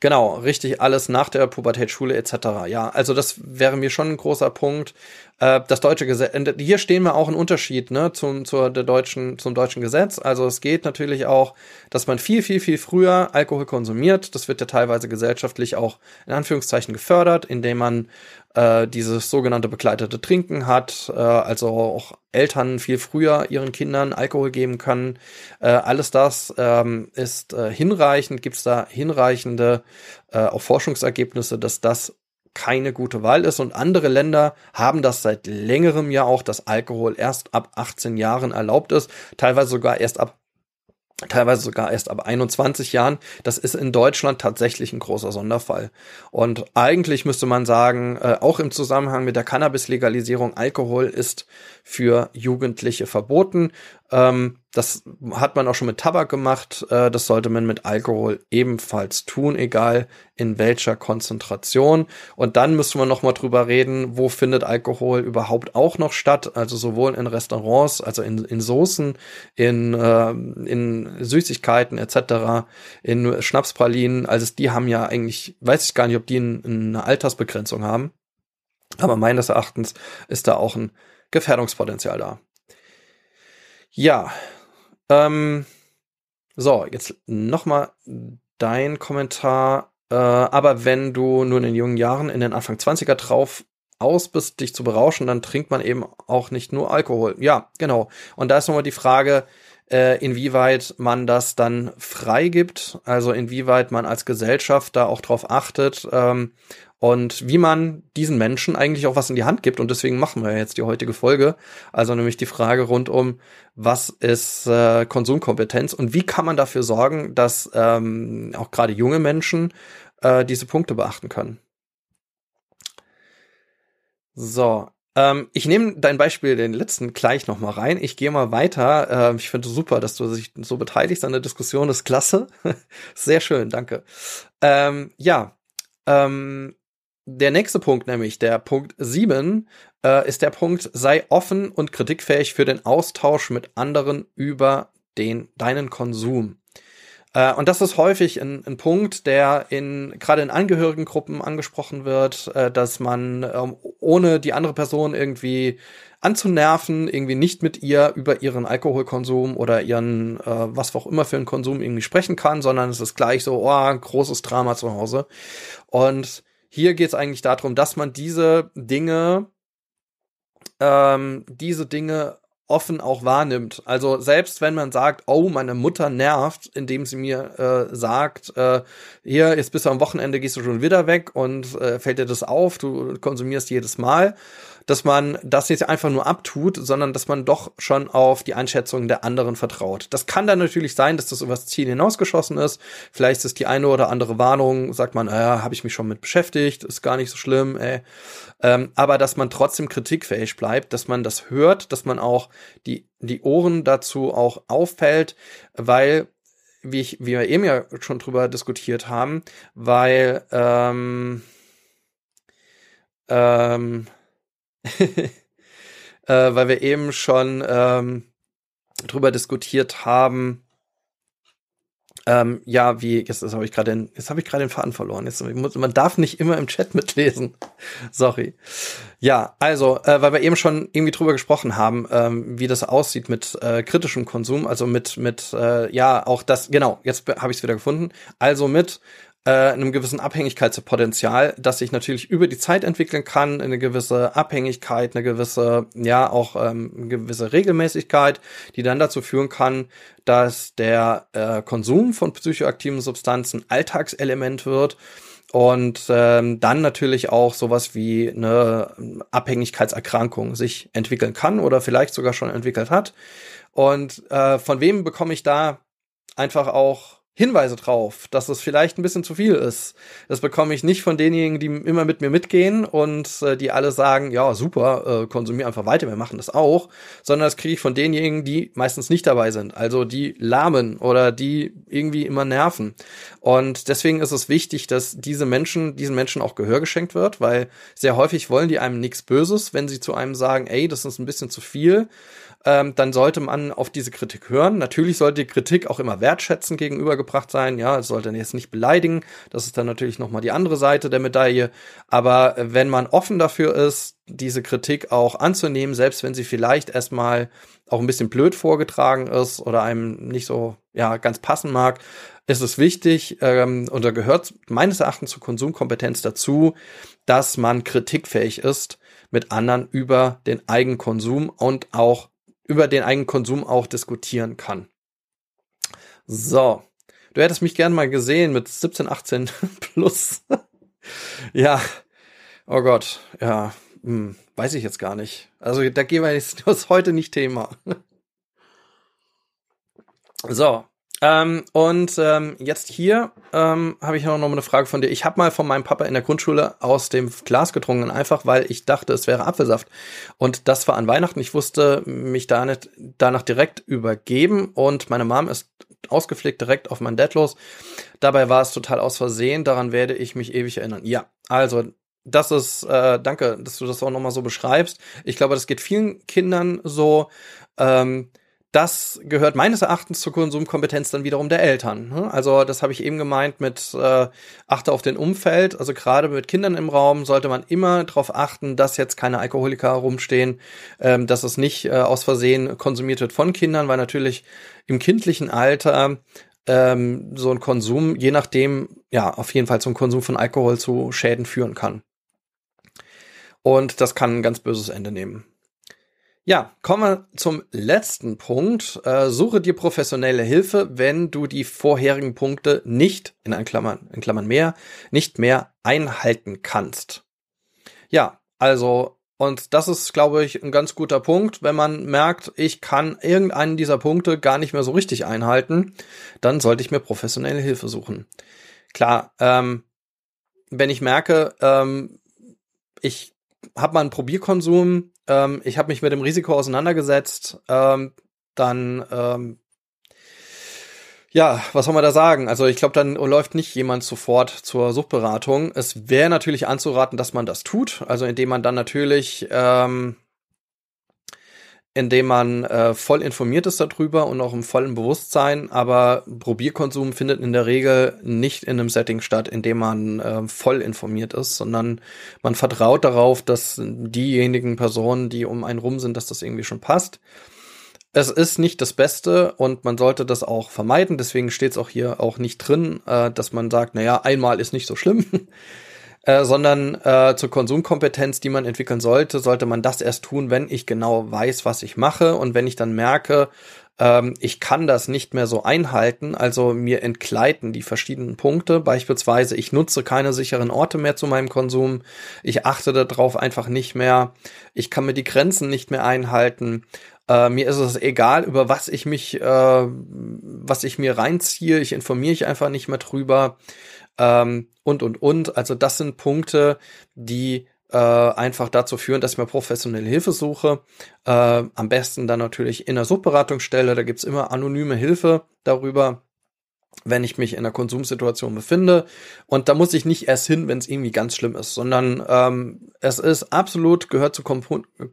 Genau, richtig, alles nach der Pubertätsschule etc. Ja, also das wäre mir schon ein großer Punkt. Äh, das deutsche Gesetz, hier stehen wir auch einen Unterschied ne, zum, zur, der deutschen, zum deutschen Gesetz. Also es geht natürlich auch, dass man viel, viel, viel früher Alkohol konsumiert. Das wird ja teilweise gesellschaftlich auch in Anführungszeichen gefördert, indem man äh, dieses sogenannte begleitete Trinken hat, äh, also auch Eltern viel früher ihren Kindern Alkohol geben können. Äh, alles das ähm, ist äh, hinreichend, gibt es da hinreichende äh, auch Forschungsergebnisse, dass das keine gute Wahl ist. Und andere Länder haben das seit längerem ja auch, dass Alkohol erst ab 18 Jahren erlaubt ist, teilweise sogar erst ab teilweise sogar erst ab 21 Jahren. Das ist in Deutschland tatsächlich ein großer Sonderfall. Und eigentlich müsste man sagen, äh, auch im Zusammenhang mit der Cannabis-Legalisierung, Alkohol ist für Jugendliche verboten. Ähm, das hat man auch schon mit Tabak gemacht. Äh, das sollte man mit Alkohol ebenfalls tun, egal in welcher Konzentration. Und dann müssen wir noch mal drüber reden, wo findet Alkohol überhaupt auch noch statt? Also sowohl in Restaurants, also in, in Soßen, in, äh, in Süßigkeiten etc., in Schnapspralinen. Also die haben ja eigentlich, weiß ich gar nicht, ob die eine Altersbegrenzung haben. Aber meines Erachtens ist da auch ein Gefährdungspotenzial da. Ja, ähm, so, jetzt nochmal dein Kommentar. Äh, aber wenn du nun in jungen Jahren in den Anfang 20er drauf aus bist, dich zu berauschen, dann trinkt man eben auch nicht nur Alkohol. Ja, genau. Und da ist nochmal die Frage, äh, inwieweit man das dann freigibt, also inwieweit man als Gesellschaft da auch drauf achtet, ähm, und wie man diesen Menschen eigentlich auch was in die Hand gibt. Und deswegen machen wir jetzt die heutige Folge. Also nämlich die Frage rund um, was ist äh, Konsumkompetenz und wie kann man dafür sorgen, dass ähm, auch gerade junge Menschen äh, diese Punkte beachten können. So, ähm, ich nehme dein Beispiel, den letzten, gleich noch mal rein. Ich gehe mal weiter. Ähm, ich finde super, dass du dich so beteiligst an der Diskussion. Das ist klasse. Sehr schön, danke. Ähm, ja, ähm, der nächste Punkt, nämlich der Punkt 7, äh, ist der Punkt, sei offen und kritikfähig für den Austausch mit anderen über den, deinen Konsum. Äh, und das ist häufig ein, ein Punkt, der in, gerade in Angehörigengruppen angesprochen wird, äh, dass man ähm, ohne die andere Person irgendwie anzunerven, irgendwie nicht mit ihr über ihren Alkoholkonsum oder ihren, äh, was auch immer für einen Konsum irgendwie sprechen kann, sondern es ist gleich so, oh, großes Drama zu Hause. Und hier geht es eigentlich darum, dass man diese Dinge, ähm, diese Dinge offen auch wahrnimmt. Also selbst wenn man sagt, oh, meine Mutter nervt, indem sie mir äh, sagt, äh, hier, jetzt bist du am Wochenende, gehst du schon wieder weg und äh, fällt dir das auf, du konsumierst jedes Mal dass man das nicht einfach nur abtut, sondern dass man doch schon auf die Einschätzung der anderen vertraut. Das kann dann natürlich sein, dass das übers Ziel hinausgeschossen ist. Vielleicht ist die eine oder andere Warnung, sagt man, ja, habe ich mich schon mit beschäftigt, ist gar nicht so schlimm, ey. Ähm, aber dass man trotzdem kritikfähig bleibt, dass man das hört, dass man auch die, die Ohren dazu auch auffällt, weil wie, ich, wie wir eben ja schon drüber diskutiert haben, weil ähm, ähm, äh, weil wir eben schon ähm, drüber diskutiert haben. Ähm, ja, wie jetzt, habe ich gerade jetzt habe ich gerade den Faden verloren. Jetzt muss, man darf nicht immer im Chat mitlesen. Sorry. Ja, also äh, weil wir eben schon irgendwie drüber gesprochen haben, ähm, wie das aussieht mit äh, kritischem Konsum, also mit mit äh, ja auch das genau. Jetzt habe ich es wieder gefunden. Also mit äh, einem gewissen Abhängigkeitspotenzial, das sich natürlich über die Zeit entwickeln kann, eine gewisse Abhängigkeit, eine gewisse, ja, auch ähm, eine gewisse Regelmäßigkeit, die dann dazu führen kann, dass der äh, Konsum von psychoaktiven Substanzen Alltagselement wird und ähm, dann natürlich auch sowas wie eine Abhängigkeitserkrankung sich entwickeln kann oder vielleicht sogar schon entwickelt hat. Und äh, von wem bekomme ich da einfach auch Hinweise drauf, dass es vielleicht ein bisschen zu viel ist. Das bekomme ich nicht von denjenigen, die immer mit mir mitgehen und äh, die alle sagen, ja, super, äh, konsumier einfach weiter, wir machen das auch, sondern das kriege ich von denjenigen, die meistens nicht dabei sind, also die lahmen oder die irgendwie immer nerven. Und deswegen ist es wichtig, dass diese Menschen, diesen Menschen auch Gehör geschenkt wird, weil sehr häufig wollen die einem nichts Böses, wenn sie zu einem sagen, ey, das ist ein bisschen zu viel ähm, dann sollte man auf diese Kritik hören. Natürlich sollte die Kritik auch immer wertschätzend gegenübergebracht sein. Ja, es sollte jetzt nicht beleidigen. Das ist dann natürlich nochmal die andere Seite der Medaille. Aber wenn man offen dafür ist, diese Kritik auch anzunehmen, selbst wenn sie vielleicht erstmal auch ein bisschen blöd vorgetragen ist oder einem nicht so ja ganz passen mag, ist es wichtig ähm, und da gehört meines Erachtens zur Konsumkompetenz dazu, dass man kritikfähig ist mit anderen über den Eigenkonsum und auch über den Eigenkonsum auch diskutieren kann. So, du hättest mich gern mal gesehen mit 17, 18 plus. ja, oh Gott, ja, hm, weiß ich jetzt gar nicht. Also da gehen wir jetzt, heute nicht Thema. so, ähm, und ähm, jetzt hier ähm, habe ich noch mal eine Frage von dir. Ich habe mal von meinem Papa in der Grundschule aus dem Glas getrunken, einfach weil ich dachte, es wäre Apfelsaft. Und das war an Weihnachten. Ich wusste mich da nicht danach direkt übergeben und meine Mom ist ausgepflegt direkt auf mein Dad los. Dabei war es total aus Versehen. Daran werde ich mich ewig erinnern. Ja, also das ist, äh, danke, dass du das auch nochmal so beschreibst. Ich glaube, das geht vielen Kindern so. Ähm, das gehört meines Erachtens zur Konsumkompetenz dann wiederum der Eltern. Ne? Also das habe ich eben gemeint mit äh, achte auf den Umfeld. Also gerade mit Kindern im Raum sollte man immer darauf achten, dass jetzt keine Alkoholiker rumstehen, ähm, dass es nicht äh, aus Versehen konsumiert wird von Kindern, weil natürlich im kindlichen Alter ähm, so ein Konsum, je nachdem, ja, auf jeden Fall zum Konsum von Alkohol zu Schäden führen kann. Und das kann ein ganz böses Ende nehmen. Ja, kommen wir zum letzten Punkt. Äh, suche dir professionelle Hilfe, wenn du die vorherigen Punkte nicht, in, Klammern, in Klammern mehr, nicht mehr einhalten kannst. Ja, also, und das ist, glaube ich, ein ganz guter Punkt. Wenn man merkt, ich kann irgendeinen dieser Punkte gar nicht mehr so richtig einhalten, dann sollte ich mir professionelle Hilfe suchen. Klar, ähm, wenn ich merke, ähm, ich habe mal einen Probierkonsum, ähm, ich habe mich mit dem Risiko auseinandergesetzt, ähm, dann ähm, ja, was soll man da sagen? Also ich glaube, dann läuft nicht jemand sofort zur Suchtberatung. Es wäre natürlich anzuraten, dass man das tut, also indem man dann natürlich ähm, indem man äh, voll informiert ist darüber und auch im vollen Bewusstsein, aber Probierkonsum findet in der Regel nicht in einem Setting statt, in dem man äh, voll informiert ist, sondern man vertraut darauf, dass diejenigen Personen, die um einen rum sind, dass das irgendwie schon passt. Es ist nicht das Beste und man sollte das auch vermeiden, deswegen steht es auch hier auch nicht drin, äh, dass man sagt, naja, einmal ist nicht so schlimm. Äh, sondern äh, zur Konsumkompetenz, die man entwickeln sollte, sollte man das erst tun, wenn ich genau weiß, was ich mache. Und wenn ich dann merke, ähm, ich kann das nicht mehr so einhalten, also mir entgleiten die verschiedenen Punkte, beispielsweise ich nutze keine sicheren Orte mehr zu meinem Konsum, ich achte darauf einfach nicht mehr, ich kann mir die Grenzen nicht mehr einhalten, äh, mir ist es egal, über was ich mich, äh, was ich mir reinziehe, ich informiere mich einfach nicht mehr drüber ähm, und, und, und. Also das sind Punkte, die äh, einfach dazu führen, dass ich mir professionelle Hilfe suche. Äh, am besten dann natürlich in der Subberatungsstelle, da gibt's immer anonyme Hilfe darüber, wenn ich mich in einer Konsumsituation befinde. Und da muss ich nicht erst hin, wenn es irgendwie ganz schlimm ist, sondern ähm, es ist absolut, gehört zur Kom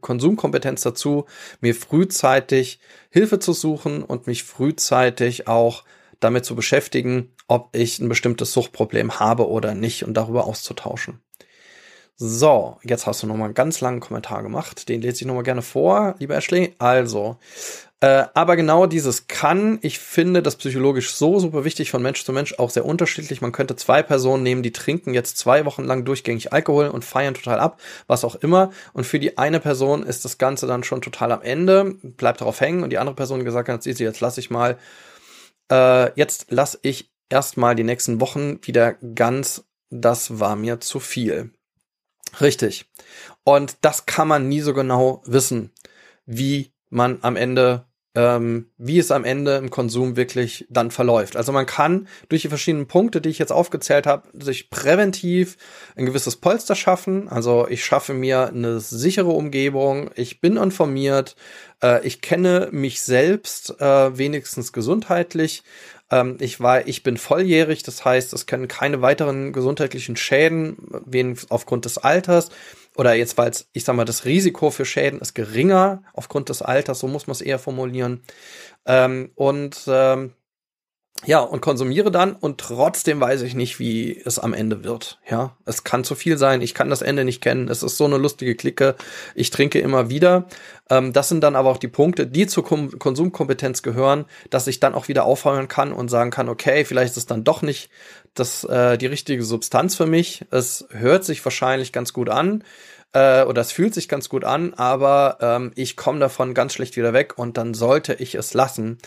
Konsumkompetenz dazu, mir frühzeitig Hilfe zu suchen und mich frühzeitig auch damit zu beschäftigen, ob ich ein bestimmtes Suchtproblem habe oder nicht und darüber auszutauschen. So, jetzt hast du nochmal einen ganz langen Kommentar gemacht. Den lese ich nochmal gerne vor, lieber Ashley. Also, äh, aber genau dieses kann, ich finde das psychologisch so super wichtig von Mensch zu Mensch, auch sehr unterschiedlich. Man könnte zwei Personen nehmen, die trinken jetzt zwei Wochen lang durchgängig Alkohol und feiern total ab, was auch immer. Und für die eine Person ist das Ganze dann schon total am Ende, bleibt darauf hängen und die andere Person gesagt hat, jetzt lass ich mal äh, jetzt lasse ich erstmal die nächsten Wochen wieder ganz, das war mir zu viel. Richtig. Und das kann man nie so genau wissen, wie man am Ende ähm, wie es am Ende im Konsum wirklich dann verläuft. Also man kann durch die verschiedenen Punkte, die ich jetzt aufgezählt habe, sich präventiv ein gewisses Polster schaffen. Also ich schaffe mir eine sichere Umgebung, ich bin informiert, äh, ich kenne mich selbst äh, wenigstens gesundheitlich Ähm, ich war, ich bin volljährig, das heißt, es können keine weiteren gesundheitlichen Schäden, wen aufgrund des Alters oder jetzt, weil ich sag mal, das Risiko für Schäden ist geringer aufgrund des Alters, so muss man es eher formulieren. Ähm, und ähm, ja, und konsumiere dann und trotzdem weiß ich nicht, wie es am Ende wird. Ja, es kann zu viel sein, ich kann das Ende nicht kennen, es ist so eine lustige Clique, ich trinke immer wieder. Ähm, das sind dann aber auch die Punkte, die zur Kom Konsumkompetenz gehören, dass ich dann auch wieder aufhören kann und sagen kann, okay, vielleicht ist es dann doch nicht das, äh, die richtige Substanz für mich. Es hört sich wahrscheinlich ganz gut an äh, oder es fühlt sich ganz gut an, aber ähm, ich komme davon ganz schlecht wieder weg und dann sollte ich es lassen.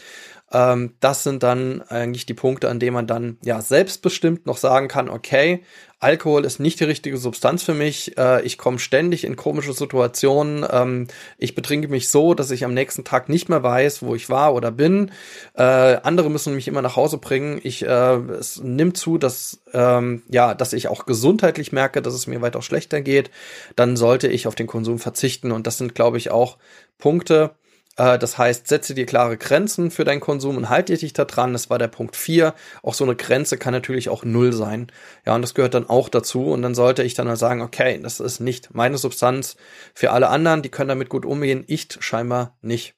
Ähm, das sind dann eigentlich die Punkte, an denen man dann ja selbstbestimmt noch sagen kann, okay, Alkohol ist nicht die richtige Substanz für mich. Äh, ich komme ständig in komische Situationen. Ähm, ich betrinke mich so, dass ich am nächsten Tag nicht mehr weiß, wo ich war oder bin. Äh, andere müssen mich immer nach Hause bringen. Ich, äh, es nimmt zu, dass, ähm, ja, dass ich auch gesundheitlich merke, dass es mir weiter schlechter geht. Dann sollte ich auf den Konsum verzichten. Und das sind, glaube ich, auch Punkte, das heißt, setze dir klare Grenzen für deinen Konsum und halte dich da dran. Das war der Punkt 4. Auch so eine Grenze kann natürlich auch null sein. Ja, und das gehört dann auch dazu. Und dann sollte ich dann mal sagen, okay, das ist nicht meine Substanz. Für alle anderen, die können damit gut umgehen. Ich scheinbar nicht.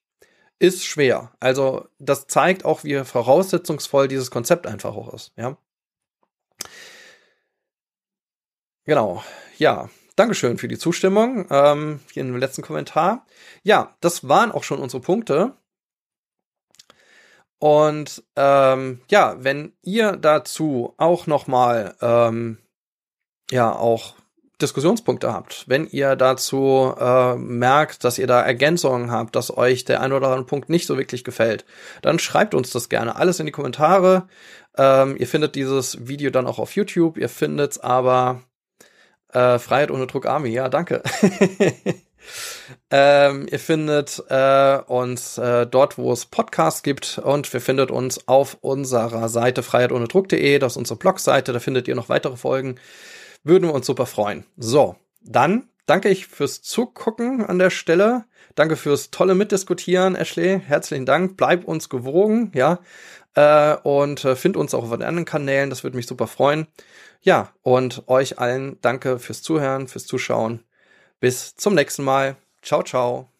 Ist schwer. Also, das zeigt auch, wie voraussetzungsvoll dieses Konzept einfach auch ist. Ja. Genau. Ja, Dankeschön für die Zustimmung. Ähm, hier im letzten Kommentar. Ja, das waren auch schon unsere Punkte. Und ähm, ja, wenn ihr dazu auch nochmal ähm, ja auch Diskussionspunkte habt, wenn ihr dazu äh, merkt, dass ihr da Ergänzungen habt, dass euch der ein oder andere Punkt nicht so wirklich gefällt, dann schreibt uns das gerne alles in die Kommentare. Ähm, ihr findet dieses Video dann auch auf YouTube. Ihr findet es aber äh, Freiheit ohne Druck Army, ja, danke. ähm, ihr findet äh, uns äh, dort, wo es Podcasts gibt und wir findet uns auf unserer Seite freiheitohnedruck.de, das ist unsere Blogseite, da findet ihr noch weitere Folgen. Würden wir uns super freuen. So, dann danke ich fürs Zugucken an der Stelle. Danke fürs tolle Mitdiskutieren, Ashley. Herzlichen Dank. Bleib uns gewogen, ja. Äh, und äh, find uns auch auf den anderen Kanälen. Das würde mich super freuen. Ja, und euch allen danke fürs Zuhören, fürs Zuschauen. Bis zum nächsten Mal. Ciao, ciao.